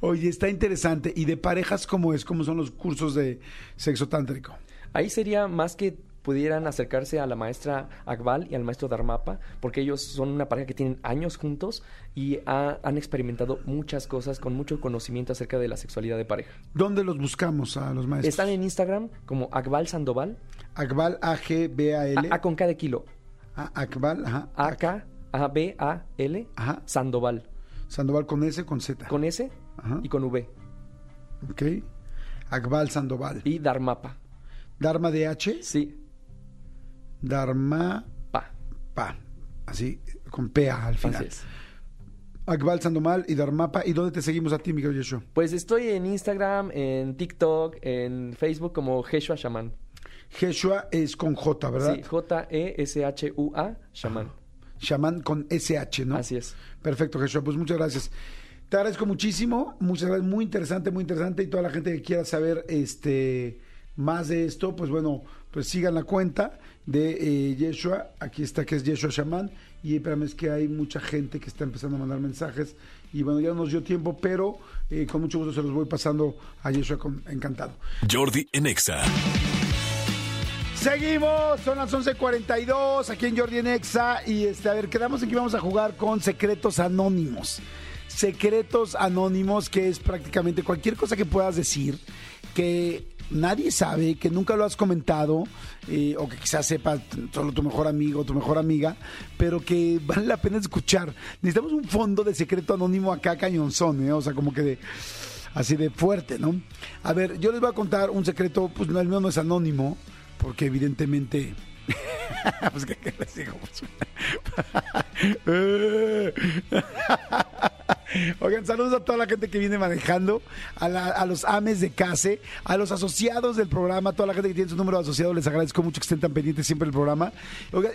Oye, está interesante. ¿Y de parejas cómo es? ¿Cómo son los cursos de sexo tántrico? Ahí sería más que pudieran acercarse a la maestra Akbal y al maestro Dharmapa, porque ellos son una pareja que tienen años juntos y ha- han experimentado muchas cosas con mucho conocimiento acerca de la sexualidad de pareja. ¿Dónde los buscamos a los maestros? Están en Instagram como Akbal Sandoval, Akbal, A-G-B-A-L. A, A con K de kilo, Ah, Akbal, ajá. A-K-A-B-A-L, Ajá. Sandoval, Sandoval con S, con Z. con S Ajá. y con V, Ok. Akbal Sandoval. y Dharmapa, Dharma de H. sí, Dharma pa, Pa. Así, con PA al final. así es. Akbal Sandoval y Dharmapa. ¿Y dónde te seguimos a ti, Miguel Yeshua? Pues estoy en Instagram, en TikTok, en Facebook como Jeshua Shaman. Jeshua es con J, ¿verdad? Sí, J-E-S-H-U-A, Shaman. Shaman con SH, ¿no? Así es. Perfecto, Jesús. Pues muchas gracias. Te agradezco muchísimo. Muchas gracias. Muy interesante, muy interesante. Y toda la gente que quiera saber este más de esto, pues bueno, pues sigan la cuenta de eh, Yeshua. Aquí está que es Yeshua Shaman. Y espérame, es que hay mucha gente que está empezando a mandar mensajes. Y bueno, ya no nos dio tiempo, pero eh, con mucho gusto se los voy pasando a Yeshua con, encantado. Jordi en Exa. Seguimos, son las 11:42 aquí en Jordi en Exa y este, a ver, quedamos en que vamos a jugar con secretos anónimos. Secretos anónimos que es prácticamente cualquier cosa que puedas decir que nadie sabe, que nunca lo has comentado eh, o que quizás sepa solo tu mejor amigo tu mejor amiga, pero que vale la pena escuchar. Necesitamos un fondo de secreto anónimo acá cañonzón, ¿eh? o sea, como que de así de fuerte, ¿no? A ver, yo les voy a contar un secreto, pues no, el mío no es anónimo, porque evidentemente... pues ¿qué, qué les digo? Oigan, saludos a toda la gente que viene manejando, a, los ames de CASE, a los asociados del programa, a toda la gente que tiene su número de asociado, les agradezco mucho que estén tan pendientes siempre del programa.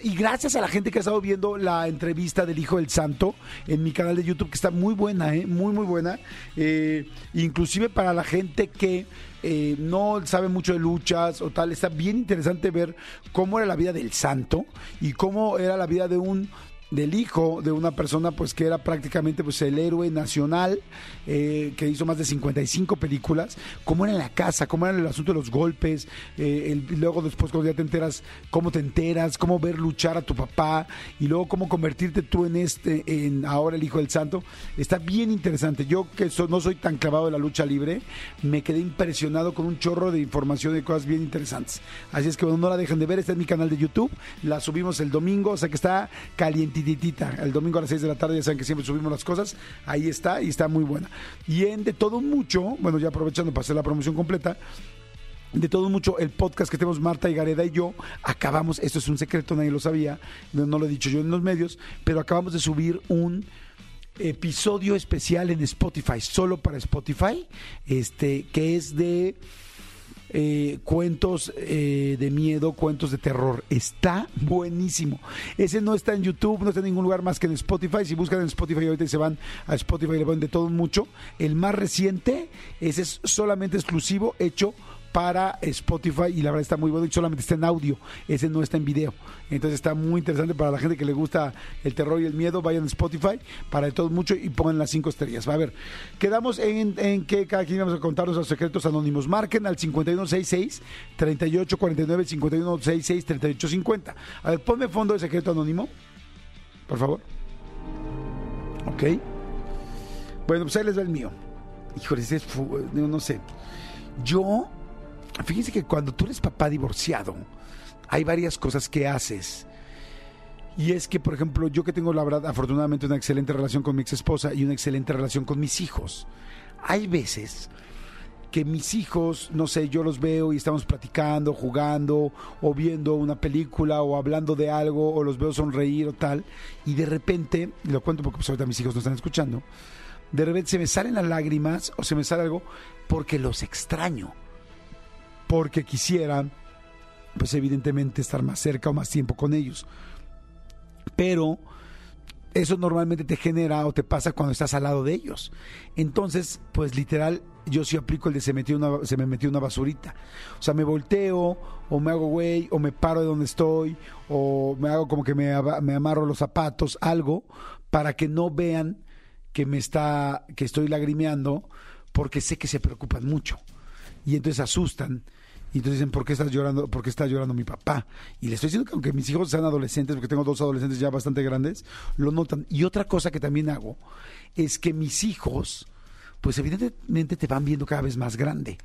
Y gracias a la gente que ha estado viendo la entrevista del Hijo del Santo en mi canal de YouTube, que está muy buena, ¿eh? muy, muy buena. Eh, inclusive para la gente que eh, no sabe mucho de luchas o tal, está bien interesante ver cómo era la vida del santo y cómo era la vida de un del hijo de una persona pues que era prácticamente pues el héroe nacional eh, que hizo más de 55 películas cómo era en la casa cómo era el asunto de los golpes eh, el- luego después cuando ya te enteras cómo te enteras cómo ver luchar a tu papá y luego cómo convertirte tú en este en ahora el hijo del santo está bien interesante. Yo que so- no soy tan clavado de la lucha libre me quedé impresionado con un chorro de información y cosas bien interesantes. Así es que bueno no la dejen de ver está en mi canal de YouTube la subimos el domingo o sea que está el domingo a las 6 de la tarde ya saben que siempre subimos las cosas. Ahí está y está muy buena. Y en de todo mucho bueno ya aprovechando para hacer la promoción completa de todo mucho, el podcast que tenemos Marta y Gareda y yo, acabamos, esto es un secreto, nadie lo sabía, no, no lo he dicho yo en los medios, pero acabamos de subir un episodio especial en Spotify, solo para Spotify, este, que es de eh, cuentos eh, de miedo, cuentos de terror. Está buenísimo. Ese no está en YouTube, no está en ningún lugar más que en Spotify. Si buscan en Spotify ahorita se van a Spotify le ponen de todo mucho. El más reciente, ese es solamente exclusivo, hecho para Spotify y la verdad está muy bueno y solamente está en audio, ese no está en video. Entonces está muy interesante para la gente que le gusta el terror y el miedo, vayan a Spotify para de todo mucho y pongan las cinco estrellas. Va a ver, quedamos en, en que cada quien vamos a contarnos los secretos anónimos. Marquen al 5166 3849 5166 3850. A ver, ponme fondo de secreto anónimo, por favor. Ok. Bueno, pues ahí les va el mío. Híjole, ese es no sé. Yo, fíjense que cuando tú eres papá divorciado, hay varias cosas que haces. Y es que, por ejemplo, yo que tengo, la verdad, afortunadamente una excelente relación con mi ex esposa y una excelente relación con mis hijos. Hay veces que mis hijos, no sé, yo los veo y estamos platicando, jugando, o viendo una película, o hablando de algo, o los veo sonreír o tal, y de repente, y lo cuento porque pues, ahorita mis hijos no están escuchando, de repente se me salen las lágrimas o se me sale algo porque los extraño, porque quisiera, pues evidentemente estar más cerca o más tiempo con ellos. Pero eso normalmente te genera o te pasa cuando estás al lado de ellos. Entonces, pues literal, yo sí aplico el de se, metió una, se me metió una basurita. O sea, me volteo, o me hago güey, o me paro de donde estoy, o me hago como que me, me amarro los zapatos, algo, para que no vean que me está, que estoy lagrimeando, porque sé que se preocupan mucho. Y entonces asustan. Y entonces dicen, ¿por qué estás llorando? ¿Por qué está llorando mi papá? Y le estoy diciendo que aunque mis hijos sean adolescentes, porque tengo dos adolescentes ya bastante grandes, lo notan. Y otra cosa que también hago es que mis hijos, pues evidentemente te van viendo cada vez más grande.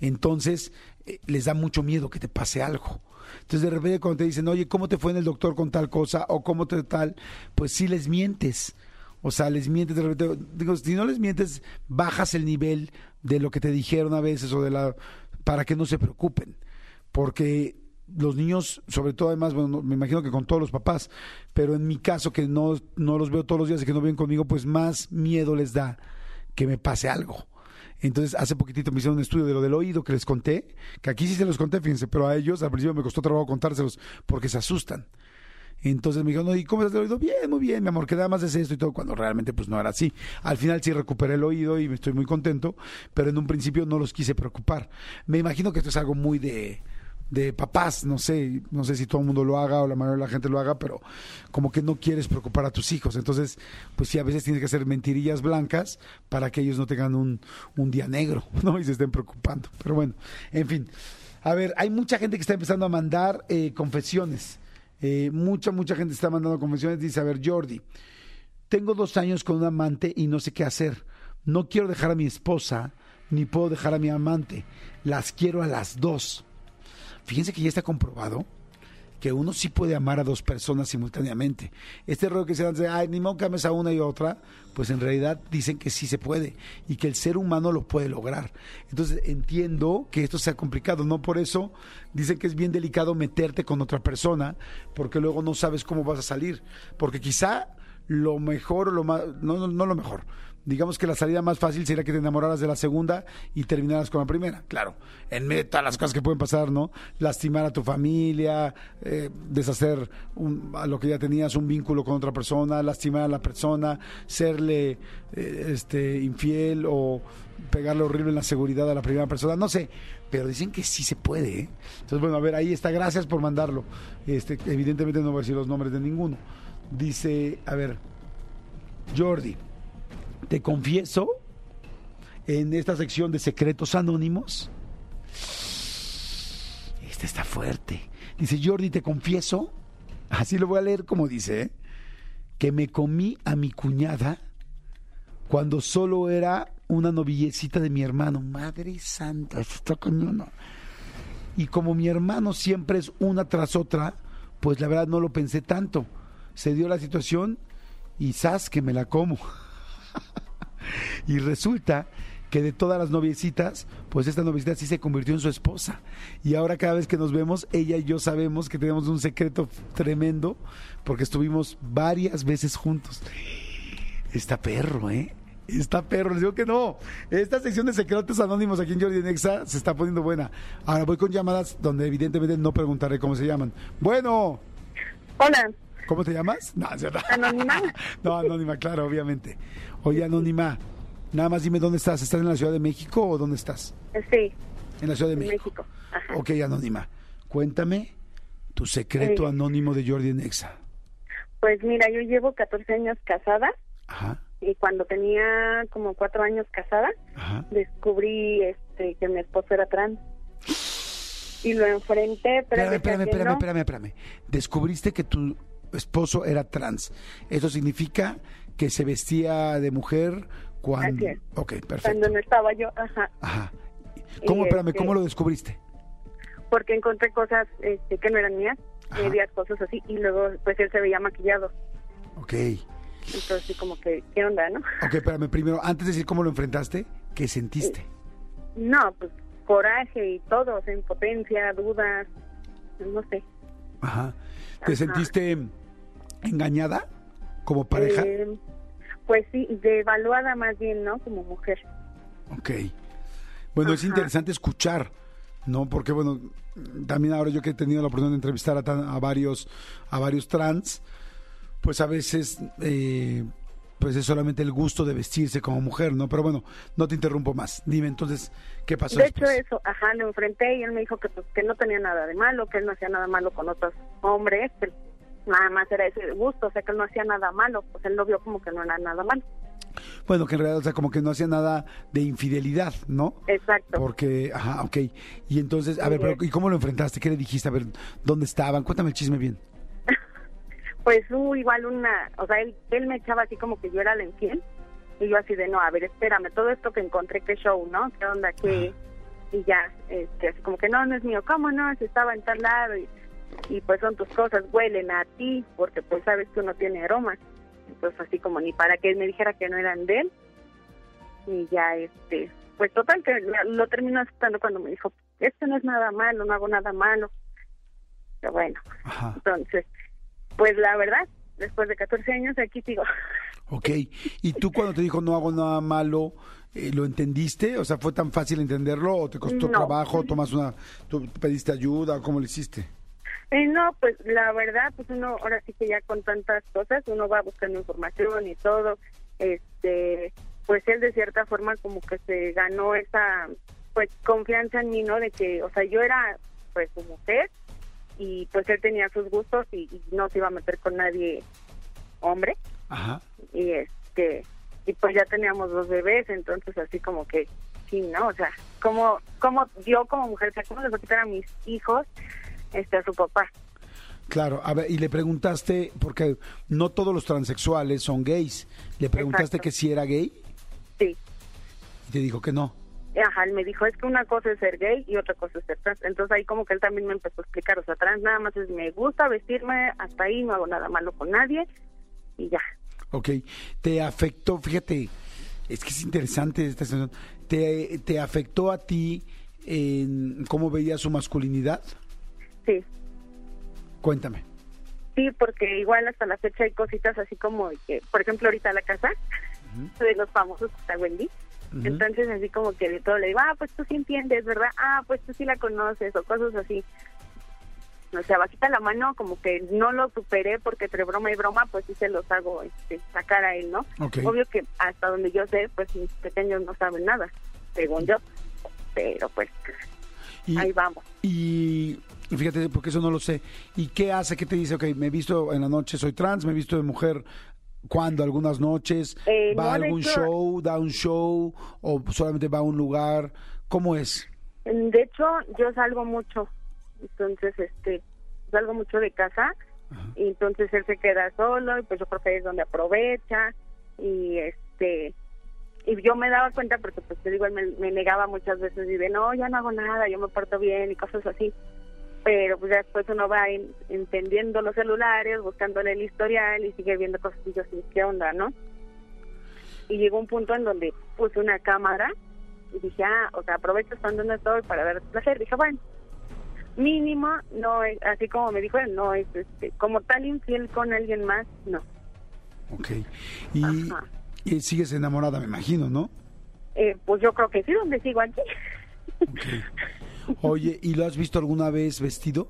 Entonces, eh, les da mucho miedo que te pase algo. Entonces, de repente cuando te dicen, oye, ¿cómo te fue en el doctor con tal cosa? O ¿cómo te tal? Pues sí les mientes. O sea, les mientes de repente. Digo, si no les mientes, bajas el nivel de lo que te dijeron a veces o de la para que no se preocupen, porque los niños, sobre todo además, bueno, me imagino que con todos los papás, pero en mi caso que no, no los veo todos los días y que no viven conmigo, pues más miedo les da que me pase algo. Entonces, hace poquitito me hicieron un estudio de lo del oído que les conté, que aquí sí se los conté, fíjense, pero a ellos al principio me costó trabajo contárselos porque se asustan. Entonces me dijo, no, ¿y cómo estás del oído? Bien, muy bien, mi amor, que nada más es esto y todo, cuando realmente pues no era así. Al final sí recuperé el oído y estoy muy contento, pero en un principio no los quise preocupar. Me imagino que esto es algo muy de, de papás, no sé, no sé si todo el mundo lo haga o la mayoría de la gente lo haga, pero como que no quieres preocupar a tus hijos. Entonces, pues sí, a veces tienes que hacer mentirillas blancas para que ellos no tengan un, un día negro, ¿no? Y se estén preocupando. Pero bueno, en fin. A ver, hay mucha gente que está empezando a mandar eh, confesiones. Eh, mucha, mucha gente está mandando confesiones. Dice, a ver, Jordi, tengo dos años con un amante y no sé qué hacer. No quiero dejar a mi esposa, ni puedo dejar a mi amante. Las quiero a las dos. Fíjense que ya está comprobado que uno sí puede amar a dos personas simultáneamente. Este error que se dan de, ay, ni modo que ames a una y otra, pues en realidad dicen que sí se puede y que el ser humano lo puede lograr. Entonces entiendo que esto sea complicado, no por eso dicen que es bien delicado meterte con otra persona, porque luego no sabes cómo vas a salir, porque quizá lo mejor, lo más, no, no lo mejor, digamos que la salida más fácil sería que te enamoraras de la segunda y terminaras con la primera. Claro, en medio de todas las cosas que pueden pasar, ¿no? Lastimar a tu familia, eh, deshacer a lo que ya tenías un vínculo con otra persona, lastimar a la persona, serle eh, este infiel o pegarle horrible en la seguridad a la primera persona, no sé, pero dicen que sí se puede. ¿eh? Entonces, bueno, a ver, ahí está, gracias por mandarlo. Este, evidentemente no voy a decir los nombres de ninguno. Dice, a ver, Jordi te confieso en esta sección de secretos anónimos. Esta está fuerte. Dice Jordi, te confieso, así lo voy a leer como dice, ¿eh? que me comí a mi cuñada cuando solo era una novillecita de mi hermano. Madre santa, está cañona. Y como mi hermano siempre es una tras otra, pues la verdad no lo pensé tanto. Se dio la situación y sas que me la como. Y resulta que de todas las noviecitas, pues esta noviecita sí se convirtió en su esposa. Y ahora cada vez que nos vemos, ella y yo sabemos que tenemos un secreto tremendo, porque estuvimos varias veces juntos. Está perro, ¿eh? Está perro, les digo que no. Esta sección de secretos anónimos aquí en Jordi Nexa se está poniendo buena. Ahora voy con llamadas donde evidentemente no preguntaré cómo se llaman. Bueno. Hola. ¿Cómo te llamas? No, Anónima. No, anónima, claro, obviamente. Oye, Anónima, nada más dime dónde estás. ¿Estás en la Ciudad de México o dónde estás? Sí. En la Ciudad de México. México. Ajá. Ok, Anónima, cuéntame tu secreto anónimo de Jordi Nexa. Pues mira, yo llevo 14 años casada. Ajá. Y cuando tenía como cuatro años casada, Ajá. descubrí este que mi esposo era trans. Y lo enfrenté, pero Espérame, espérame, espérame, espérame, espérame. Descubriste que tu esposo era trans. Eso significa que se vestía de mujer cuando... Así es. Ok, perfecto. Cuando no estaba yo, ajá. Ajá. ¿Cómo, espérame, este- cómo lo descubriste? Porque encontré cosas este, que no eran mías, medias cosas así. Y luego, pues él se veía maquillado. Ok. Entonces, sí, como que, ¿qué onda, no? Ok, espérame, primero, antes de decir cómo lo enfrentaste, ¿qué sentiste? No, pues coraje y todo, o sea, impotencia, dudas, no sé. Ajá. ¿Te Ajá. sentiste engañada como pareja? Eh, pues sí, devaluada más bien, ¿no? Como mujer. Ok. Bueno, es interesante escuchar, ¿no? Porque, bueno, también ahora yo que he tenido la oportunidad de entrevistar a, tan- a varios, a varios trans, pues a veces, eh, pues es solamente el gusto de vestirse como mujer, ¿no? Pero bueno, no te interrumpo más. Dime entonces, ¿qué pasó De hecho, eso, ajá, lo enfrenté y él me dijo que pues que no tenía nada de malo, que él no hacía nada malo con otros hombres, que nada más era ese gusto, o sea, que él no hacía nada malo, pues él lo vio como que no era nada malo. Bueno, que en realidad, o sea, como que no hacía nada de infidelidad, ¿no? Exacto. Porque, ajá, ok. Y entonces, a ver, pero. ¿y cómo lo enfrentaste? ¿Qué le dijiste? A ver, ¿dónde estaban? Cuéntame el chisme bien. Pues hubo igual una, o sea, él, él me echaba así como que yo era la infiel. Y yo así de, no, a ver, espérame, todo esto que encontré, qué show, ¿no? ¿Qué onda? ¿Qué? Y ya, este, así como que no, no es mío. ¿Cómo no? Si estaba en tal lado y, y pues son tus cosas, huelen a ti, porque pues sabes que uno tiene aromas. Entonces así como ni para que él me dijera que no eran de él. Y ya, este, pues total que lo, terminó aceptando cuando me dijo, esto no es nada malo, no hago nada malo. Pero bueno, Ajá. entonces, pues la verdad, después de 14 años aquí sigo. Ok. ¿Y tú cuando te dijo no hago nada malo, eh, lo entendiste? O sea, ¿fue tan fácil entenderlo o te costó No. trabajo? ¿Tomas una, tú pediste ayuda? ¿Cómo lo hiciste? Eh, no, pues la verdad, pues uno ahora sí que ya con tantas cosas, uno va buscando información y todo, este, pues él de cierta forma como que se ganó esa, pues confianza en mí, ¿no? De que, o sea, yo era pues su mujer y pues él tenía sus gustos y, y no se iba a meter con nadie hombre Ajá. y este, y pues ya teníamos dos bebés, entonces así como que, sí, ¿no? O sea, como, como yo como mujer, o sea, ¿cómo les voy a quitar a mis hijos este, a su papá? Claro, a ver, y le preguntaste, porque no todos los transexuales son gays, le preguntaste Exacto. que si era gay Sí. y te dijo que no. Ajá, él me dijo, es que una cosa es ser gay y otra cosa es ser trans. Entonces ahí como que él también me empezó a explicar, o sea, trans nada más es me gusta vestirme, hasta ahí no hago nada malo con nadie y ya. Ok, te afectó, fíjate, es que es interesante esta situación, ¿te, te afectó a ti en cómo veías su masculinidad? Sí, Cuéntame. sí, porque igual hasta la fecha hay cositas así como que, por ejemplo, ahorita la casa de los famosos que está Wendy. Entonces así como que de todo le digo, ah, pues tú sí entiendes, ¿verdad? Ah, pues tú sí la conoces o cosas así. O sea, bajita la mano, como que no lo superé porque entre broma y broma, pues sí se los hago este, sacar a él, ¿no? Obvio que hasta donde yo sé, pues mis pequeños no saben nada, según yo. Pero pues Y, ahí vamos. y fíjate, porque eso no lo sé. ¿Y qué hace? ¿Qué te dice? Ok, me he visto en la noche, soy trans, me he visto de mujer. ¿Cuándo? ¿Algunas noches? Eh, ¿Va a no, algún hecho- show? ¿Da un show? ¿O solamente va a un lugar? ¿Cómo es? De hecho, yo salgo mucho, entonces, este, salgo mucho de casa, y entonces él se queda solo, y pues yo creo que ahí es donde aprovecha, y este, y yo me daba cuenta porque, pues te digo, él me, me negaba muchas veces, y de, no, ya no hago nada, yo me porto bien, y cosas así, pero pues ya después uno va en- entendiendo los celulares, buscándole el historial, y sigue viendo cosas, y yo así, ¿qué onda, no? Y llegó un punto en donde puse una cámara, y dije, ah, o sea, aprovecho estando no estoy para ver placer. Dije, bueno, mínimo, no es, así como me dijo él, no es este, como tal infiel con alguien más, no. Ok. Y, Ajá. y sigues enamorada, me imagino, ¿no? Eh, pues yo creo que sí, donde sigo aquí. Ok. Oye, ¿y lo has visto alguna vez vestido?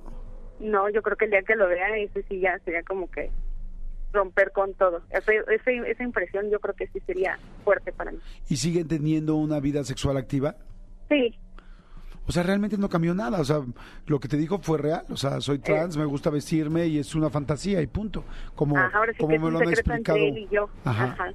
no, yo creo que el día que lo vea, ese sí ya sería como que romper con todo. Ese, ese- esa impresión yo creo que sí sería fuerte para mí. ¿Y siguen teniendo una vida sexual activa? Sí, O sea, realmente no cambió nada. O sea, lo que te dijo fue real. O sea, soy trans, me gusta vestirme y es una fantasía y punto. Como, Ajá, ahora sí como que me lo han explicado. él y yo. Ajá. Ajá.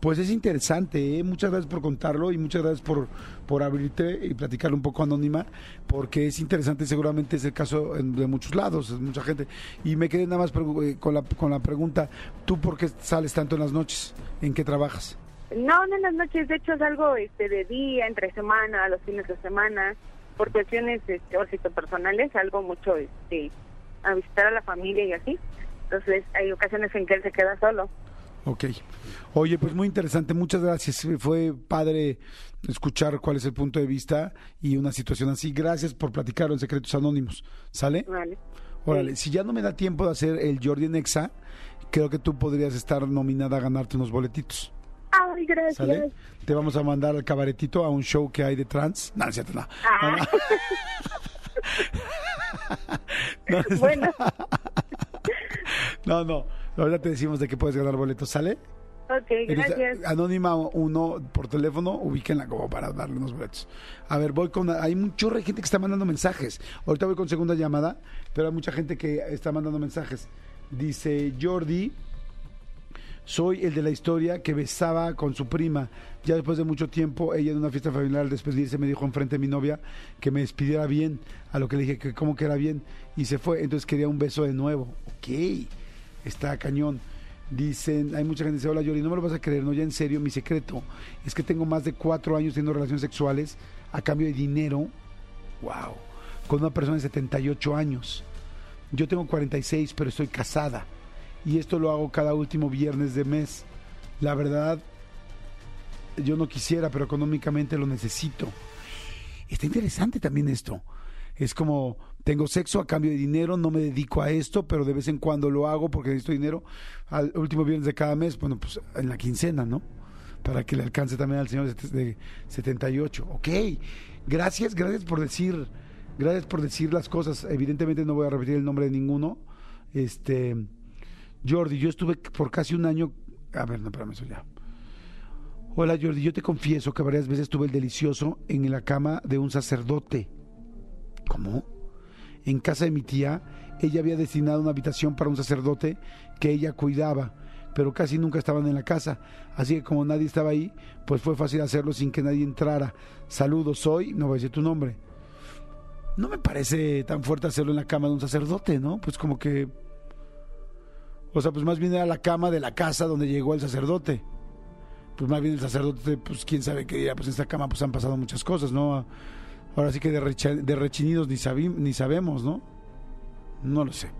Pues es interesante, ¿eh? muchas gracias por contarlo y muchas gracias por, por abrirte y platicarlo un poco anónima, porque es interesante, seguramente es el caso en- de muchos lados, es mucha gente. Y me quedé nada más eh, con la, con la pregunta, ¿tú por qué sales tanto en las noches? ¿En qué trabajas? No, no en las noches, de hecho es algo este, de día, entre semana, los fines de semana, por cuestiones este, personales, algo mucho este, a visitar a la familia y así. Entonces hay ocasiones en que él se queda solo. Ok. Oye, pues muy interesante, muchas gracias. Fue padre escuchar cuál es el punto de vista y una situación así. Gracias por platicarlo en Secretos Anónimos. ¿Sale? Vale. Órale, si ya no me da tiempo de hacer el Jordi Nexa, creo que tú podrías estar nominada a ganarte unos boletitos. Ay, gracias. ¿Sale? Te vamos a mandar al cabaretito a un show que hay de trans. No, no es cierto, no. Ah. No, no. Bueno, no, no. Ahorita te decimos de que puedes ganar boletos, ¿sale? ok, gracias. Anónima uno por teléfono, ubíquenla como para darle unos boletos. A ver, voy con. Hay de gente que está mandando mensajes. Ahorita voy con segunda llamada, pero hay mucha gente que está mandando mensajes. Dice Jordi. Soy el de la historia que besaba con su prima. Ya después de mucho tiempo, ella en una fiesta familiar al despedirse me dijo enfrente de mi novia que me despidiera bien, a lo que le dije que cómo que era bien, y se fue, entonces quería un beso de nuevo. Ok, está cañón. Dicen, hay mucha gente que dice, hola Yori, no me lo vas a creer, no, ya en serio, mi secreto es que tengo más de cuatro años teniendo relaciones sexuales a cambio de dinero, wow, con una persona de 78 años. Yo tengo 46, pero estoy casada. Y esto lo hago cada último viernes de mes. La verdad, yo no quisiera, pero económicamente lo necesito. Está interesante también esto. Es como, tengo sexo a cambio de dinero, no me dedico a esto, pero de vez en cuando lo hago porque necesito dinero. Al último viernes de cada mes, bueno, pues en la quincena, ¿no? Para que le alcance también al señor de 78. Ok, gracias, gracias por decir, gracias por decir las cosas. Evidentemente no voy a repetir el nombre de ninguno. Este, Jordi, yo estuve por casi un año. A ver, no, espérame eso ya. Hola Jordi, yo te confieso que varias veces tuve el delicioso en la cama de un sacerdote. ¿Cómo? En casa de mi tía, ella había destinado una habitación para un sacerdote que ella cuidaba, pero casi nunca estaban en la casa. Así que como nadie estaba ahí, pues fue fácil hacerlo sin que nadie entrara. Saludos, soy, no voy a decir tu nombre. No me parece tan fuerte hacerlo en la cama de un sacerdote, ¿no? Pues como que... O sea, pues más bien era la cama de la casa donde llegó el sacerdote pues más bien el sacerdote, pues quién sabe qué dirá, pues en esta cama pues han pasado muchas cosas, ¿no? Ahora sí que de, recha, de rechinidos ni, sabi, ni sabemos, ¿no? No lo sé.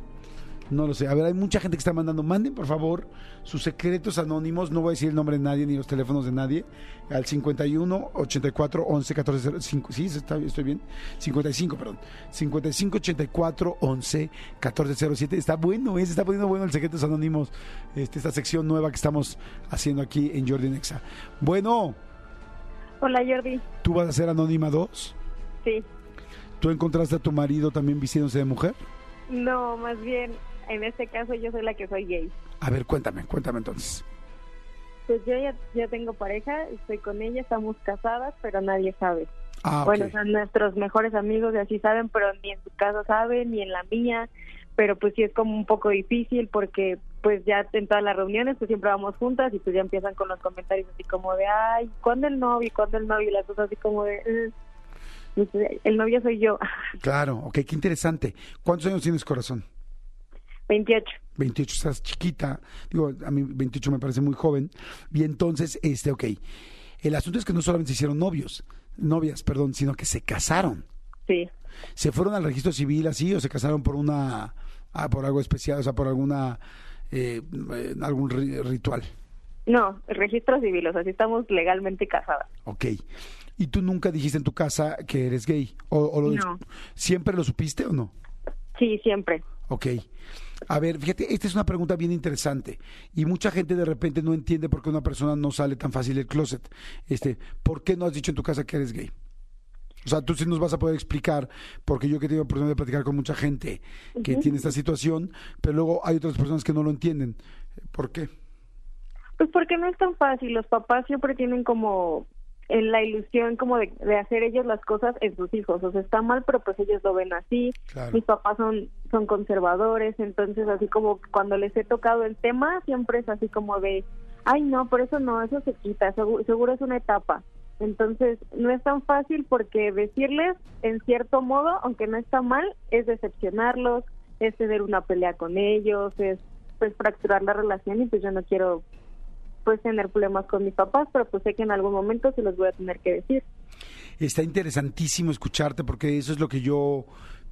No lo sé. A ver, hay mucha gente que está mandando. Manden, por favor, sus secretos anónimos. No voy a decir el nombre de nadie ni los teléfonos de nadie. Al 51 84 11 14 05. Sí, está, estoy bien. 55, perdón. 55 84 11 14 07. Está bueno, ¿eh? se está poniendo bueno el secretos anónimos. Este, esta sección nueva que estamos haciendo aquí en Jordi Nexa. Bueno. Hola, Jordi. ¿Tú vas a ser Anónima 2? Sí. ¿Tú encontraste a tu marido también vistiéndose de mujer? No, más bien en este caso yo soy la que soy gay. A ver, cuéntame, cuéntame entonces. Pues yo ya, ya tengo pareja, estoy con ella, estamos casadas, pero nadie sabe. Ah, Bueno, son nuestros mejores amigos y así saben, pero ni en su casa saben, ni en la mía. Pero pues sí es como un poco difícil porque pues ya en todas las reuniones pues siempre vamos juntas y pues ya empiezan con los comentarios así como de, ay, ¿cuándo el novio? ¿Cuándo el novio? Y las cosas así como de, "Mm". El novio soy yo, Claro, ok, qué interesante. ¿Cuántos años tienes, corazón? 28. 28, estás chiquita. Digo, a mí 28 me parece muy joven. Y entonces, este, ok. El asunto es que no solamente se hicieron novios, novias, perdón, sino que se casaron. Sí. ¿Se fueron al registro civil así o se casaron por una, ah, por algo especial, o sea, por alguna, eh, eh, algún ri- ritual? No, registro civil, o sea, sí estamos legalmente casadas. Ok. ¿Y tú nunca dijiste en tu casa que eres gay? ¿O, o lo- No. ¿Siempre lo supiste o no? Sí, siempre. Ok. A ver, fíjate, esta es una pregunta bien interesante y mucha gente de repente no entiende por qué una persona no sale tan fácil del closet. Este, ¿por qué no has dicho en tu casa que eres gay? O sea, tú sí nos vas a poder explicar, porque yo que he tenido oportunidad de platicar con mucha gente que tiene esta situación, pero luego hay otras personas que no lo entienden. ¿Por qué? Pues porque no es tan fácil. Los papás siempre tienen como en la ilusión como de, de hacer ellos las cosas en sus hijos. O sea, está mal, pero pues ellos lo ven así. Claro. Mis papás son son conservadores, entonces así como cuando les he tocado el tema, siempre es así como de, ay no, por eso no, eso se quita, seguro, seguro es una etapa. Entonces, no es tan fácil porque decirles, en cierto modo, aunque no está mal, es decepcionarlos, es tener una pelea con ellos, es pues fracturar la relación y pues yo no quiero pues tener problemas con mis papás, pero pues sé que en algún momento se los voy a tener que decir. Está interesantísimo escucharte porque eso es lo que yo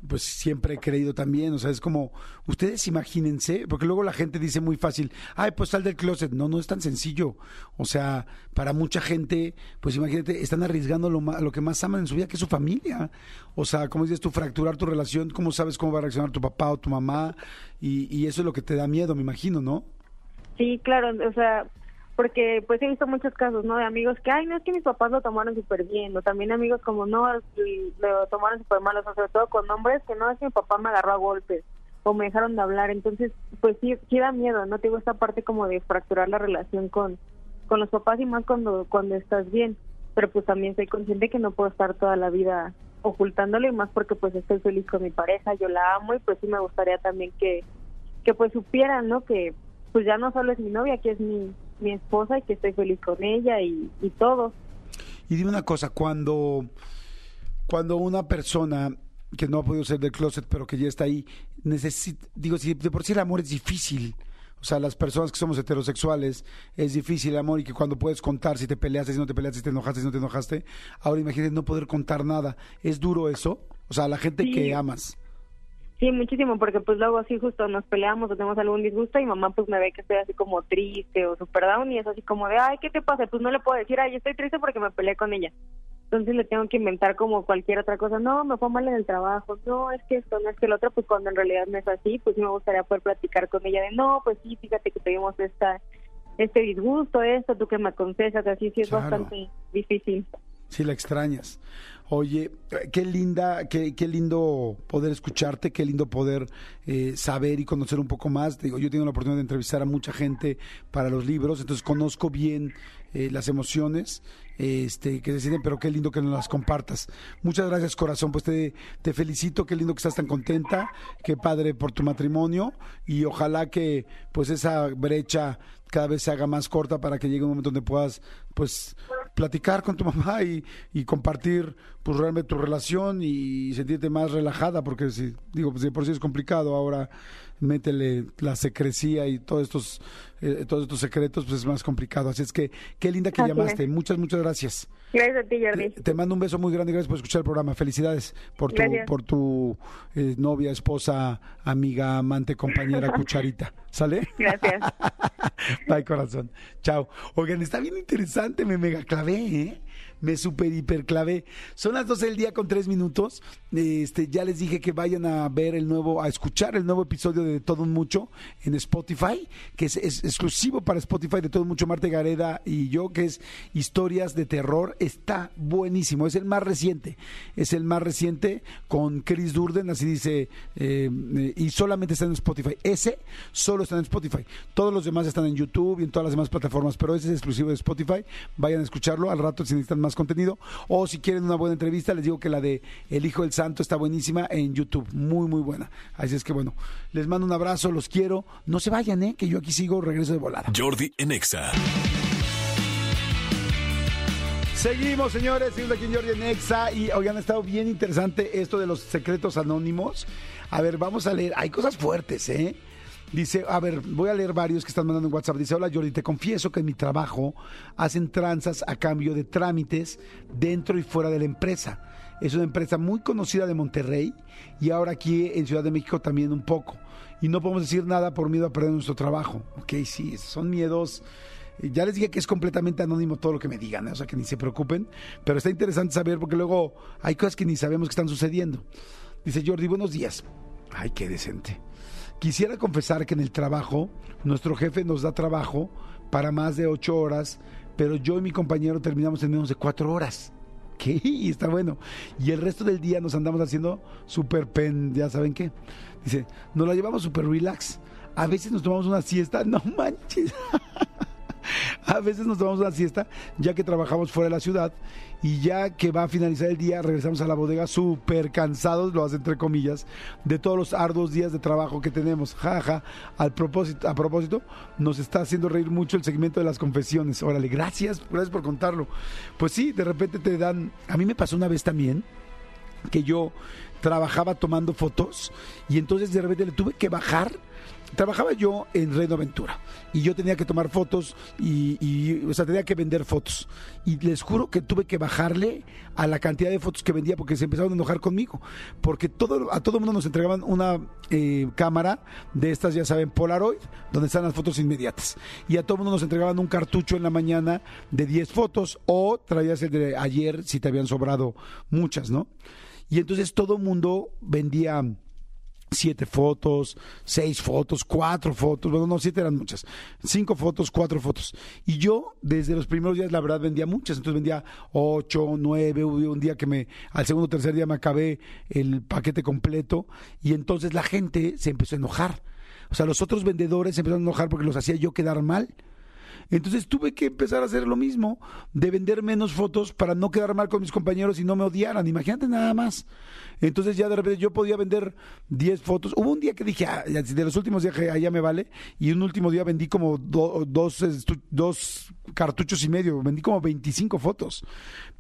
pues siempre he creído también, o sea, es como, ustedes imagínense, porque luego la gente dice muy fácil, ay, pues sal del closet, no, no es tan sencillo, o sea, para mucha gente, pues imagínate, están arriesgando lo, ma- lo que más aman en su vida, que es su familia, o sea, como dices tú, fracturar tu relación, ¿cómo sabes cómo va a reaccionar tu papá o tu mamá? Y, y eso es lo que te da miedo, me imagino, ¿no? Sí, claro, o sea, porque pues he visto muchos casos, ¿no? De amigos que, ay, no es que mis papás lo tomaron súper bien, o también amigos como, no, lo tomaron súper mal, o sea, sobre todo con hombres que no, es que mi papá me agarró a golpes o me dejaron de hablar, entonces, pues sí, sí da miedo, ¿no? Te digo esta parte como de fracturar la relación con, con los papás y más cuando, cuando estás bien, pero pues también soy consciente que no puedo estar toda la vida ocultándolo y más porque pues estoy feliz con mi pareja, yo la amo y pues sí me gustaría también que, que pues supieran, ¿no? Que pues ya no solo es mi novia, que es mi, mi esposa y que estoy feliz con ella y, y todo. Y dime una cosa, cuando, cuando una persona que no ha podido ser del closet, pero que ya está ahí, necesita, digo, si de por sí el amor es difícil, o sea, las personas que somos heterosexuales, es difícil el amor y que cuando puedes contar si te peleaste, si no te peleaste, si te enojaste, si no te enojaste, ahora imagínate no poder contar nada. ¿Es duro eso? O sea, la gente Sí. que amas. Sí, muchísimo, porque pues luego así justo nos peleamos o tenemos algún disgusto y mamá pues me ve que estoy así como triste o super down y es así como de, ay, ¿qué te pasa? Pues no le puedo decir, ay, estoy triste porque me peleé con ella. Entonces le tengo que inventar como cualquier otra cosa. No, me fue mal en el trabajo. No, es que esto, no es que el otro. Pues cuando en realidad no es así, pues sí me gustaría poder platicar con ella de, no, pues sí, fíjate que tuvimos esta este disgusto, esto, tú que me aconsejas, así sí es Claro. bastante difícil. Si la extrañas. Oye, qué linda, qué, qué lindo poder escucharte, qué lindo poder eh, saber y conocer un poco más. Digo, yo tengo la oportunidad de entrevistar a mucha gente para los libros, entonces conozco bien eh, las emociones este, que se sienten, pero qué lindo que nos las compartas. Muchas gracias, corazón. Pues te, te felicito, qué lindo que estás tan contenta, qué padre por tu matrimonio y ojalá que pues esa brecha cada vez se haga más corta para que llegue un momento donde puedas pues platicar con tu mamá y, y compartir pues realmente tu relación y sentirte más relajada porque si digo pues de por sí es complicado ahora métele la secrecía y todos estos eh, todos estos secretos pues es más complicado así es que qué linda que Así llamaste es. muchas muchas gracias Gracias a ti, Jordi. te, te mando un beso muy grande y gracias por escuchar el programa felicidades por tu Gracias. por tu eh, novia esposa amiga amante compañera cucharita sale Gracias. Bye, corazón. Chao. Oigan, está bien interesante, me mega clavé, ¿eh? Me super hiper clavé. Son las 12 del día con 3 minutos. Este, ya les dije que vayan a ver el nuevo, a escuchar el nuevo episodio de Todo un Mucho en Spotify, que es, exclusivo para Spotify de Todo un Mucho, Marte Gareda y yo, que es Historias de Terror. Está buenísimo. Es el más reciente. Es el más reciente con Chris Durden, así dice, eh, y solamente está en Spotify. Ese solo está en Spotify. Todos los demás están en YouTube y en todas las demás plataformas, pero ese es exclusivo de Spotify. Vayan a escucharlo al rato si necesitan más contenido. O si quieren una buena entrevista, les digo que la de El Hijo del Santo está buenísima en YouTube. Muy, muy buena. Así es que bueno, les mando un abrazo, los quiero. No se vayan, ¿eh? que yo aquí sigo, regreso de volada. Jordi en Exa. Seguimos, señores, seguimos aquí en Jordi en Exa y oigan, ha estado bien interesante esto de los secretos anónimos. A ver, vamos a leer, hay cosas fuertes, ¿eh? Dice, a ver, voy a leer varios que están mandando en WhatsApp. Dice, hola Jordi, te confieso que en mi trabajo hacen tranzas a cambio de trámites dentro y fuera de la empresa. Es una empresa muy conocida de Monterrey y ahora aquí en Ciudad de México también un poco. Y no podemos decir nada por miedo a perder nuestro trabajo. Ok, sí, son miedos eh, Ya les dije que es completamente anónimo todo lo que me digan, ¿eh? o sea que ni se preocupen, pero está interesante saber porque luego hay cosas que ni sabemos que están sucediendo. Dice Jordi, buenos días. Ay, qué decente. Quisiera confesar que en el trabajo, nuestro jefe nos da trabajo para más de ocho horas, pero yo y mi compañero terminamos en menos de cuatro horas. ¿Qué? Está bueno. Y el resto del día nos andamos haciendo súper pen, ya saben qué. Dice, nos la llevamos súper relax. A veces nos tomamos una siesta, no manches. A veces nos tomamos una siesta ya que trabajamos fuera de la ciudad y ya que va a finalizar el día regresamos a la bodega súper cansados, lo hace entre comillas, de todos los arduos días de trabajo que tenemos. Jaja, al propósito, a propósito, nos está haciendo reír mucho el segmento de las confesiones. Órale, gracias, gracias por contarlo. Pues sí, de repente te dan, a mí me pasó una vez también que yo trabajaba tomando fotos y entonces de repente le tuve que bajar. Trabajaba yo en Reino Aventura y yo tenía que tomar fotos y, o sea, tenía que vender fotos. Y les juro que tuve que bajarle a la cantidad de fotos que vendía porque se empezaron a enojar conmigo. Porque todo, a todo mundo nos entregaban una eh, cámara de estas, ya saben, Polaroid, donde están las fotos inmediatas. Y a todo mundo nos entregaban un cartucho en la mañana de 10 fotos o traías el de ayer si te habían sobrado muchas, ¿no? Y entonces todo mundo vendía siete fotos, seis fotos, cuatro fotos, bueno, no, siete eran muchas, cinco fotos, cuatro fotos. Y yo, desde los primeros días, la verdad, vendía muchas, entonces vendía ocho, nueve, hubo un día que me, al segundo o tercer día me acabé el paquete completo, y entonces la gente se empezó a enojar. O sea, los otros vendedores se empezaron a enojar porque los hacía yo quedar mal. Entonces tuve que empezar a hacer lo mismo, de vender menos fotos para no quedar mal con mis compañeros y no me odiaran. Imagínate nada más. Entonces ya de repente yo podía vender 10 fotos. Hubo un día que dije, ah, de los últimos días allá me vale, y un último día vendí como do- dos, dos cartuchos y medio, vendí como 25 fotos.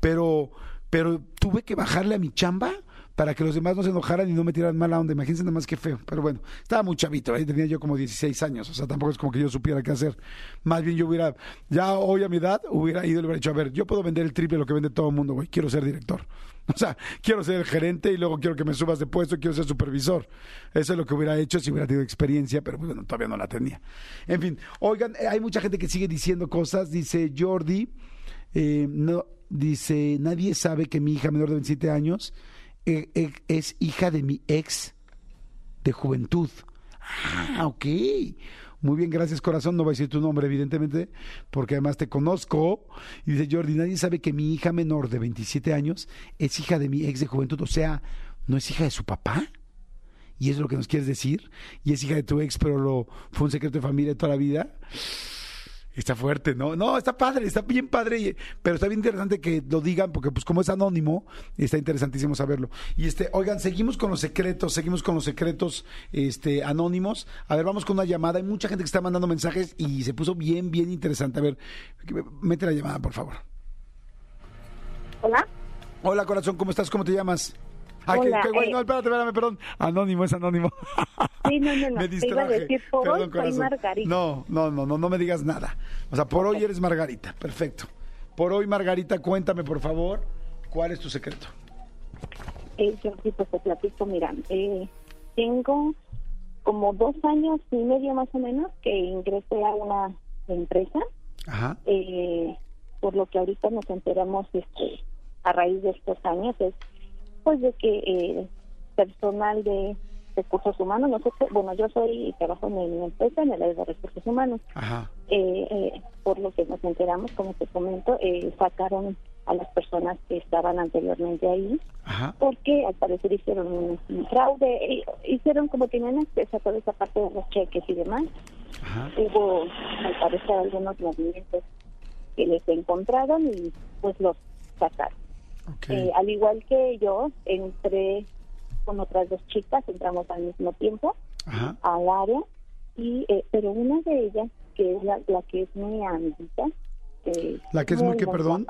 Pero, pero tuve que bajarle a mi chamba para que los demás no se enojaran y no me tiraran mala onda. Imagínense nada más que feo. Pero bueno, estaba muy chavito, ahí tenía yo como 16 años, o sea, tampoco es como que yo supiera qué hacer. Más bien yo hubiera, ya hoy a mi edad, hubiera ido y le hubiera dicho, a ver, yo puedo vender el triple de lo que vende todo el mundo, güey, quiero ser director. O sea, quiero ser el gerente y luego quiero que me subas de puesto, quiero ser supervisor. Eso es lo que hubiera hecho si hubiera tenido experiencia, pero bueno, todavía no la tenía. En fin, oigan, eh, hay mucha gente que sigue diciendo cosas, dice Jordi, eh, no, dice, nadie sabe que mi hija menor de 27 años eh, eh, es hija de mi ex de juventud. Ah, ok. Muy bien, gracias corazón. No voy a decir tu nombre, evidentemente, porque además te conozco. Y dice Jordi, nadie sabe que mi hija menor de 27 años es hija de mi ex de juventud. O sea, ¿no es hija de su papá? ¿Y es lo que nos quieres decir? ¿Y es hija de tu ex, pero lo, fue un secreto de familia toda la vida? Está fuerte, ¿no? No, está padre, está bien padre, pero está bien interesante que lo digan, porque pues como es anónimo, está interesantísimo saberlo. Y este, oigan, seguimos con los secretos, seguimos con los secretos este, anónimos. A ver, vamos con una llamada. Hay mucha gente que está mandando mensajes y se puso bien, bien interesante. A ver, mete la llamada, por favor. Hola. Hola, corazón, ¿cómo estás? ¿Cómo te llamas? Ay, qué- Hola, qué güey, eh. no, espérate, espérame, perdón. Anónimo, es anónimo. Sí, no, no, no. Me Te iba a distraje. decir, por Perdón, hoy soy corazón. Margarita. No, no, no, no, no me digas nada. O sea, por hoy eres Margarita. Perfecto. Por hoy, Margarita, cuéntame, por favor, ¿cuál es tu secreto? Eh, yo sí, pues te platico, mira, eh, tengo como dos años y medio más o menos que ingresé a una empresa, Ajá. eh, por lo que ahorita nos enteramos este, a raíz de estos años, es pues de que eh, personal de recursos humanos, nosotros, bueno, yo soy, trabajo en una empresa en el área de recursos humanos, Ajá. eh, eh, por lo que nos enteramos, como te comento, eh, sacaron a las personas que estaban anteriormente ahí, Ajá. porque al parecer hicieron un, un fraude, hicieron como tenían acceso a toda esa parte de los cheques y demás, Ajá. hubo al parecer algunos movimientos que les encontraron y pues los sacaron. Ok. Eh, al igual que yo, entré con otras dos chicas, entramos al mismo tiempo Ajá. al área, y eh, pero una de ellas, que es la, la que es mi amiguita, eh, ¿La que es muy qué, perdón?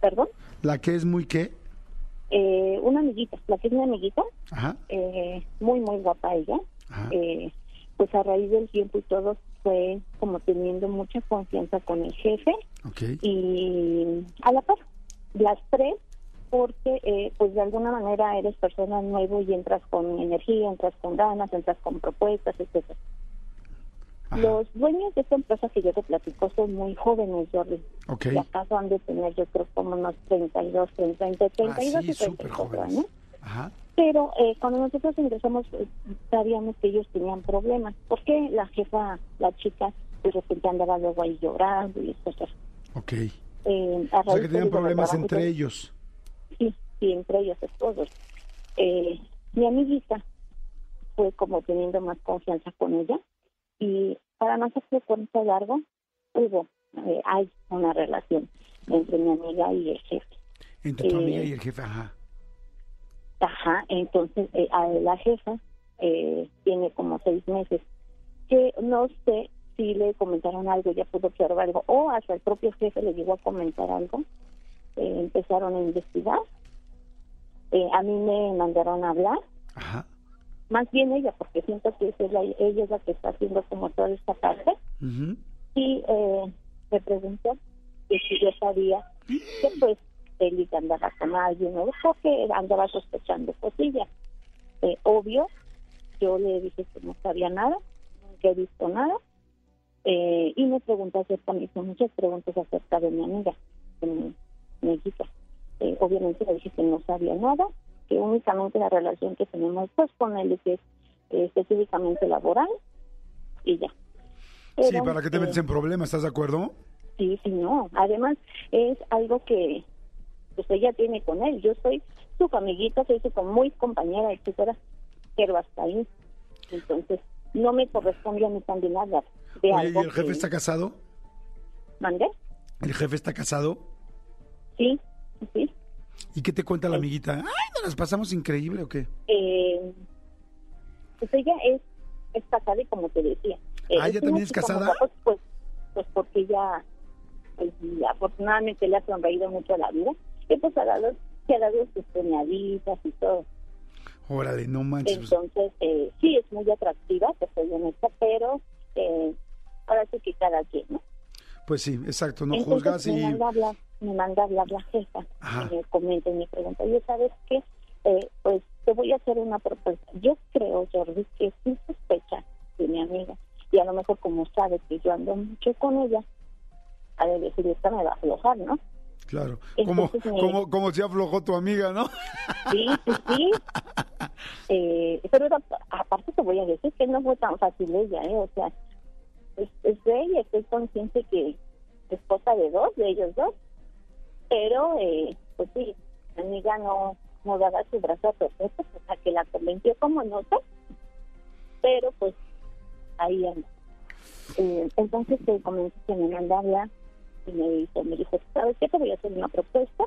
Perdón, ¿La que es muy qué? eh, una amiguita, la que es mi amiguita, Ajá. eh, muy, muy guapa ella. Ajá. Eh, pues a raíz del tiempo y todo fue como teniendo mucha confianza con el jefe y a la par, las tres, porque eh, pues de alguna manera eres persona nuevo y entras con energía, entras con ganas, entras con propuestas, etcétera. Ajá. Los dueños de esta empresa que yo te platico son muy jóvenes, Jordi. Ok. Y acaso han de tener, yo creo, como unos 32, 30, entre 32 Ah, sí, y súper 34 jóvenes. años. Ajá. Pero eh, cuando nosotros ingresamos, eh, sabíamos que ellos tenían problemas. Porque la jefa, la chica, de repente andaba luego ahí llorando y cosas. Ok. Eh, O sea que tenían problemas entre ellos. Sí, sí, entre ellos esposos. Eh, mi amiguita fue como teniendo más confianza con ella y para no hacerse cuenta largo, hubo, eh, hay una relación entre mi amiga y el jefe. Entre tu Eh, amiga y el jefe. Ajá. Ajá, entonces eh, a la jefa eh, tiene como seis meses que no sé si le comentaron algo, ya pudo observar algo, o hasta el propio jefe le llegó a comentar algo. Eh, empezaron a investigar. Eh, a mí me mandaron a hablar, Ajá. más bien ella, porque siento que es la- ella es la que está haciendo como toda esta parte. Y eh, me preguntó que si yo sabía que pues él andaba con alguien o porque andaba sospechando cosillas. Eh, obvio, yo le dije que no sabía nada, nunca he visto nada. Eh, y me preguntó acerca, me hizo muchas preguntas acerca de mi amiga, de mi, mi hijita. Eh, obviamente le dije que no sabía nada, que únicamente la relación que tenemos pues con él que es eh, específicamente laboral y ya. Sí, Pero, ¿para qué te eh, metes en problemas? ¿Estás de acuerdo? Sí, sí, no. Además, es algo que pues ella tiene con él. Yo soy su amiguita, soy su muy compañera, etcétera, pero hasta ahí. Entonces, no me corresponde a mí también hablar de Oye, ¿y algo el jefe que- está casado? ¿Mandé? ¿El jefe está casado? Sí, sí. ¿Y qué te cuenta la amiguita? Ay, nos las pasamos increíble o qué? Eh, pues ella es, es casada y como te decía. eh, Ah, ¿ella también es casada? Pues, pues porque ella, pues, afortunadamente le ha sonreído mucho a la vida. Y pues ha dado, se ha dado sus premiaditas y todo. Órale, no manches. pues, Entonces, eh, sí, es muy atractiva, te soy honesta, pero eh, ahora sí que cada quien, ¿no? Pues sí, exacto, no Entonces, juzgas me y... manda a hablar, me manda a hablar la jefa Ajá. y me comenta y me pregunta, oye, ¿sabes qué? Eh, pues te voy a hacer una propuesta. Yo creo, Jordi, que sí sospecha de mi amiga y a lo mejor como sabe que yo ando mucho con ella, a de decir, esta me va a aflojar, ¿no? Claro, como, me- como, como si aflojó tu amiga, ¿no? Sí, sí, sí. Eh, pero aparte te voy a decir que no fue tan fácil ella, ¿eh? O sea, es, es de ella, estoy consciente que es esposa de dos, de ellos dos. Pero, eh, pues sí, mi amiga no, no daba su brazo a torcer, pues, sea, que la convenció como no sé. Pero, pues, ahí anda. Eh, entonces, eh, comenzó que me a hablar y me dijo, me dijo, ¿sabes qué? Te voy a hacer una propuesta.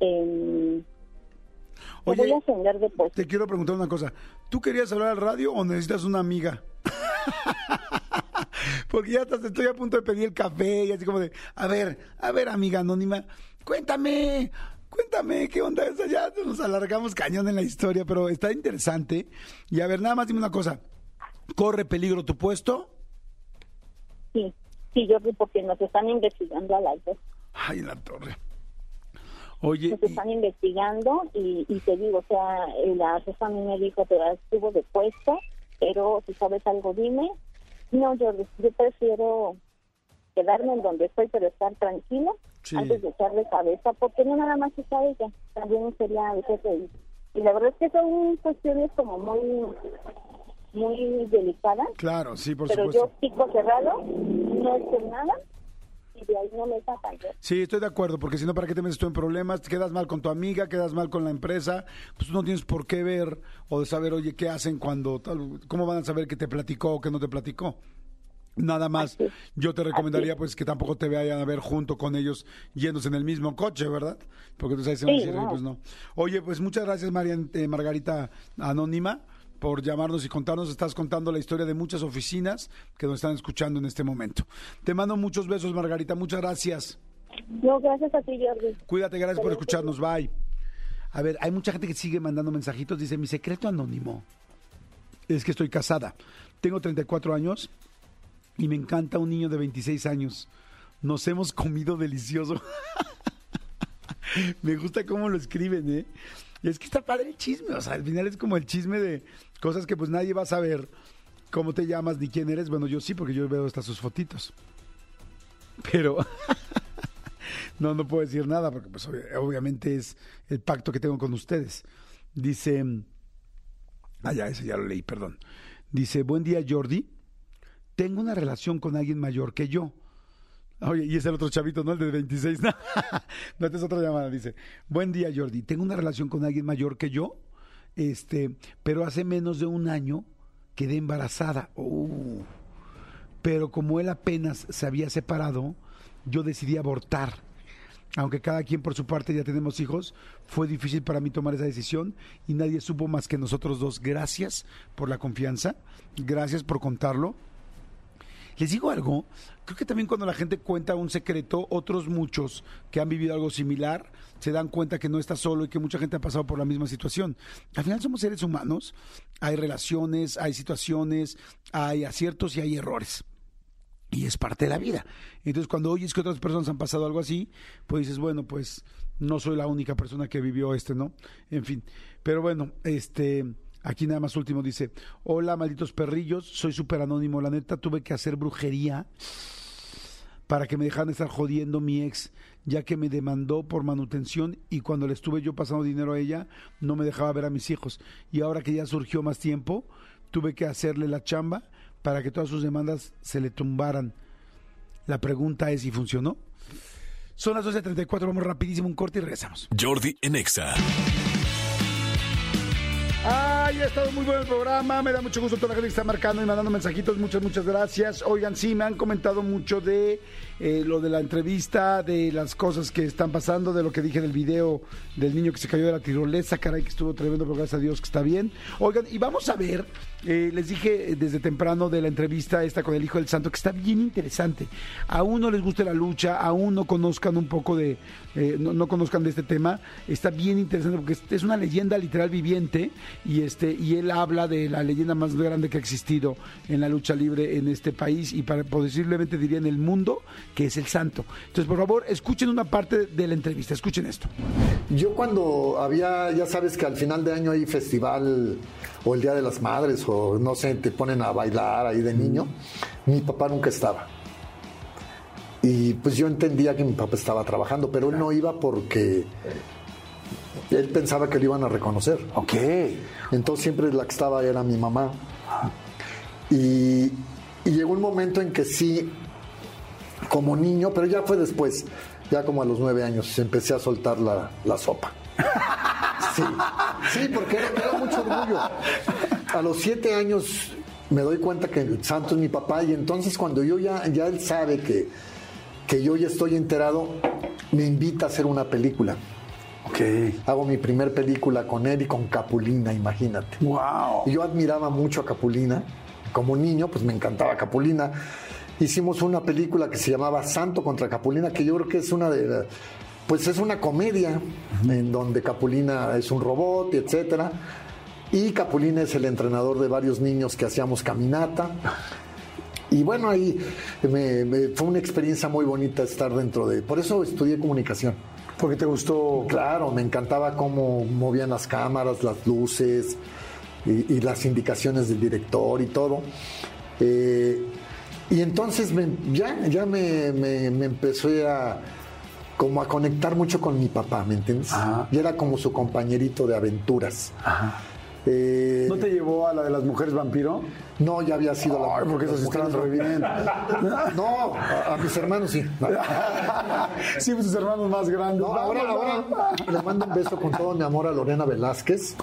Eh, Oye, voy a ascender. Te quiero preguntar una cosa. ¿Tú querías hablar al radio o necesitas una amiga? Porque ya estás, estoy a punto de pedir el café y así como de, a ver, a ver, amiga anónima, cuéntame, cuéntame, ¿qué onda es allá? Nos alargamos cañón en la historia, pero está interesante. Y a ver, nada más dime una cosa. ¿Corre peligro tu puesto? Sí, sí, yo vi porque nos están investigando a las dos. Ay, en la torre. Oye, Nos y- están investigando y, y te digo, o sea, la jefa a mí me dijo, te estuvo de puesto, pero si sabes algo, dime. No, yo, yo prefiero quedarme en donde estoy, pero estar tranquila Sí. antes de echarle cabeza, porque no nada más está ella, también sería el jefe. Y, la verdad es que son cuestiones como muy, muy delicadas, claro, sí, por pero supuesto. yo pico cerrado, no sé nada y de ahí no me sacan. Sí, estoy de acuerdo, porque si no, ¿para qué te metes tú en problemas? Te quedas mal con tu amiga, quedas mal con la empresa, pues no tienes por qué ver o de saber, oye, ¿qué hacen cuando tal? ¿Cómo van a saber que te platicó o que no te platicó? Nada más, Así yo te recomendaría pues que tampoco te vayan a ver junto con ellos yéndose en el mismo coche, ¿verdad? Porque tú sabes, se van a Sí, decir, "Oye, no. pues no. Oye, pues muchas gracias, María, eh, Margarita Anónima, por llamarnos y contarnos. Estás contando la historia de muchas oficinas que nos están escuchando en este momento. Te mando muchos besos, Margarita. Muchas gracias. No, gracias a ti, Jordi. Cuídate, gracias por escucharnos. Bye. A ver, hay mucha gente que sigue mandando mensajitos. Dice, mi secreto anónimo es que estoy casada. Tengo 34 años y me encanta un niño de 26 años. Nos hemos comido delicioso. me gusta cómo lo escriben, ¿eh? Y es que está padre el chisme. O sea, al final es como el chisme de cosas que pues nadie va a saber cómo te llamas ni quién eres. Bueno, yo sí, porque yo veo hasta sus fotitos. Pero... No, no puedo decir nada porque pues obvi- obviamente es el pacto que tengo con ustedes. Dice, ah ya, ese ya lo leí, perdón. Dice, buen día Jordi, tengo una relación con alguien mayor que yo. Oye, y es el otro chavito, ¿no? El de 26. No, no es otra llamada. Dice, buen día Jordi, tengo una relación con alguien mayor que yo, este, pero hace menos de un año quedé embarazada. Uh. Pero como él apenas se había separado, yo decidí abortar. Aunque cada quien por su parte ya tenemos hijos, fue difícil para mí tomar esa decisión y nadie supo más que nosotros dos. Gracias por la confianza, gracias por contarlo. Les digo algo, creo que también cuando la gente cuenta un secreto, otros muchos que han vivido algo similar se dan cuenta que no está solo y que mucha gente ha pasado por la misma situación. Al final somos seres humanos, hay relaciones, hay situaciones, hay aciertos y hay errores. Y es parte de la vida. Entonces, cuando oyes que otras personas han pasado algo así, pues dices, bueno, pues no soy la única persona que vivió este, ¿no? En fin. Pero bueno, este, aquí nada más último dice, hola, malditos perrillos, soy súper anónimo, la neta, tuve que hacer brujería para que me dejaran de estar jodiendo mi ex, ya que me demandó por manutención y cuando le estuve yo pasando dinero a ella, no me dejaba ver a mis hijos. Y ahora que ya surgió más tiempo, tuve que hacerle la chamba para que todas sus demandas se le tumbaran. La pregunta es si funcionó. Son las 12.34, vamos rapidísimo un corte y regresamos. Jordi en Exa. Ay, ha estado muy bueno el programa. Me da mucho gusto toda la gente que está marcando y mandando mensajitos. Muchas, muchas gracias. Oigan, sí, me han comentado mucho de eh, lo de la entrevista, de las cosas que están pasando, de lo que dije del video del niño que se cayó de la tirolesa. Caray, que estuvo tremendo, pero gracias a Dios que está bien. Oigan, y vamos a ver, eh, les dije desde temprano de la entrevista esta con el Hijo del Santo, que está bien interesante. A uno les guste la lucha, a uno conozcan un poco de, eh, no, no conozcan de este tema, está bien interesante porque es una leyenda literal viviente y este y él habla de la leyenda más grande que ha existido en la lucha libre en este país y para posiblemente diría en el mundo que es el Santo. Entonces, por favor, escuchen una parte de la entrevista, escuchen esto. Yo cuando había, ya sabes que al final de año hay festival o el Día de las Madres o no sé, te ponen a bailar ahí de niño, mi papá nunca estaba. Y pues yo entendía que mi papá estaba trabajando, pero él no iba porque él pensaba que lo iban a reconocer. Ok. Entonces siempre la que estaba era mi mamá. Y, y llegó un momento en que sí, como niño, pero ya fue después, ya como a los nueve años, empecé a soltar la, la sopa. Sí, sí, porque era, era mucho orgullo. A los siete años me doy cuenta que el santo es mi papá y entonces cuando yo ya, ya él sabe que, que yo ya estoy enterado, me invita a hacer una película. Ok. Hago mi primer película con él y con Capulina, imagínate. Wow. Y yo admiraba mucho a Capulina. Como niño, pues me encantaba Capulina. Hicimos una película que se llamaba Santo contra Capulina, que yo creo que es una de pues es una comedia en donde Capulina es un robot, etcétera. Y Capulina es el entrenador de varios niños que hacíamos caminata. Y bueno, ahí me- me- fue una experiencia muy bonita estar dentro de... Por eso estudié comunicación. Porque te gustó. Claro, me encantaba cómo movían las cámaras, las luces y, y las indicaciones del director y todo. Eh, y entonces me- ya, ya me, me- me empecé a como a conectar mucho con mi papá, ¿me entiendes? Ajá. Y era como su compañerito de aventuras. Eh, ¿No te llevó a la de las mujeres vampiro? No, ya había sido la Ay, porque esas las estaban re mujeres- bien. No, a, a mis hermanos sí. No. sí, pues tus hermanos más grandes. No, ahora, ahora le mando un beso con todo mi amor a Lorena Velázquez.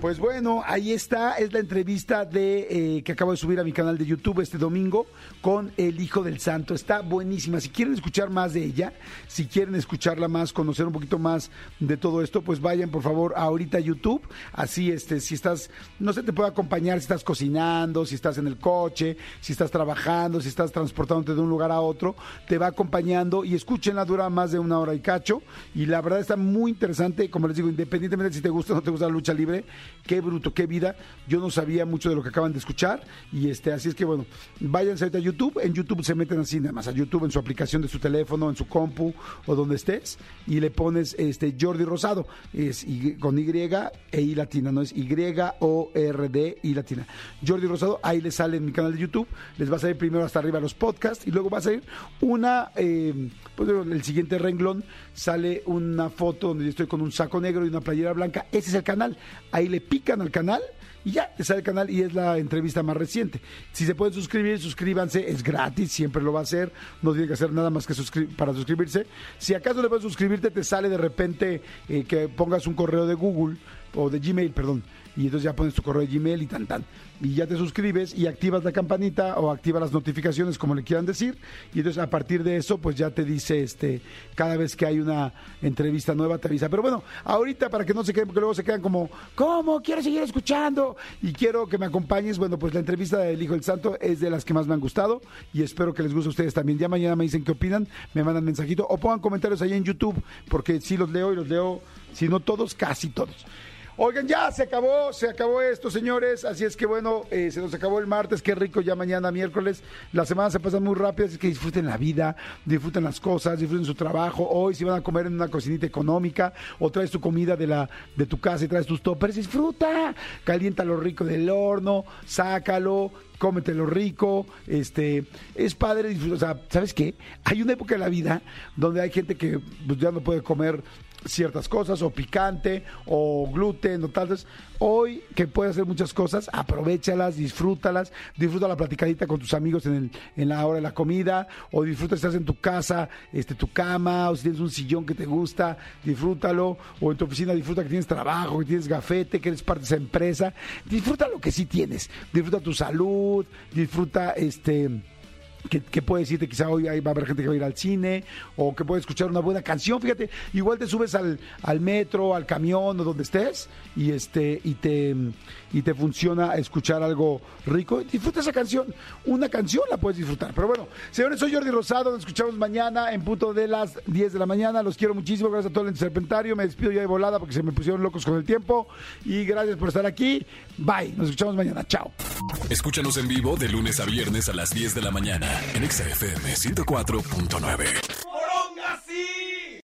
Pues bueno, ahí está, es la entrevista de eh, que acabo de subir a mi canal de YouTube este domingo con el Hijo del Santo. Está buenísima. Si quieren escuchar más de ella, si quieren escucharla más, conocer un poquito más de todo esto, pues vayan por favor ahorita a YouTube. Así, este, si estás, no sé, te puedo acompañar si estás cocinando, si estás en el coche, si estás trabajando, si estás transportándote de un lugar a otro, te va acompañando y escúchenla, dura más de una hora y cacho. Y la verdad está muy interesante, como les digo, independientemente de si te gusta o no te gusta la lucha libre, qué bruto, qué vida. Yo no sabía mucho de lo que acaban de escuchar. Y este, así es que bueno, váyanse ahorita a YouTube. En YouTube se meten así, nada más a YouTube, en su aplicación de su teléfono, en su compu o donde estés, y le pones este Jordi Rosado. Es y, con Y e I latina, no es Y O R D I latina. Jordi Rosado, ahí les sale en mi canal de YouTube. Les va a salir primero hasta arriba los podcasts y luego va a salir una, eh, pues el siguiente renglón sale una foto donde yo estoy con un saco negro y una playera blanca. Ese es el canal. Ahí le pican al canal y ya, sale el canal y es la entrevista más reciente. Si se pueden suscribir, suscríbanse, es gratis, siempre lo va a hacer, no tienen que hacer nada más que suscri- para suscribirse. Si acaso le puedes suscribirte, te sale de repente eh, que pongas un correo de Google o de Gmail, perdón, y entonces ya pones tu correo de Gmail y tan tan. Y ya te suscribes y activas la campanita o activas las notificaciones, como le quieran decir. Y entonces a partir de eso, pues ya te dice este cada vez que hay una entrevista nueva, te avisa. Pero bueno, ahorita para que no se queden, porque luego se quedan como, ¿cómo? Quiero seguir escuchando y quiero que me acompañes. Bueno, pues la entrevista del Hijo del Santo es de las que más me han gustado y espero que les guste a ustedes también. Ya mañana me dicen qué opinan, me mandan mensajito o pongan comentarios ahí en YouTube, porque sí los leo y los leo, si no todos, casi todos. Oigan, ya se acabó, se acabó esto, señores. Así es que bueno, eh, se nos acabó el martes, qué rico ya mañana miércoles. La semana se pasa muy rápido, así que disfruten la vida, disfruten las cosas, disfruten su trabajo. Hoy si van a comer en una cocinita económica o traes tu comida de la de tu casa y traes tus toppers, disfruta. Calienta lo rico del horno, sácalo, cómetelo rico, este, es padre, o sea, ¿sabes qué? Hay una época de la vida donde hay gente que pues, ya no puede comer ciertas cosas, o picante, o gluten, o tal vez. Hoy que puedes hacer muchas cosas, aprovechalas, disfrútalas, disfruta la platicadita con tus amigos en, el- en la hora de la comida, o disfruta si estás en tu casa, este, tu cama, o si tienes un sillón que te gusta, disfrútalo, o en tu oficina disfruta que tienes trabajo, que tienes gafete, que eres parte de esa empresa, disfruta lo que sí tienes, disfruta tu salud, disfruta este que, puede decirte quizá hoy va a haber gente que va a ir al cine o que puede escuchar una buena canción fíjate igual te subes al, al metro al camión o donde estés y este y te y te funciona escuchar algo rico disfruta esa canción una canción la puedes disfrutar pero bueno señores soy Jordi Rosado nos escuchamos mañana en punto de las 10 de la mañana los quiero muchísimo gracias a todo el serpentario me despido ya de volada porque se me pusieron locos con el tiempo y gracias por estar aquí bye nos escuchamos mañana chao. Escúchanos en vivo de lunes a viernes a las 10 de la mañana en XFM 104.9.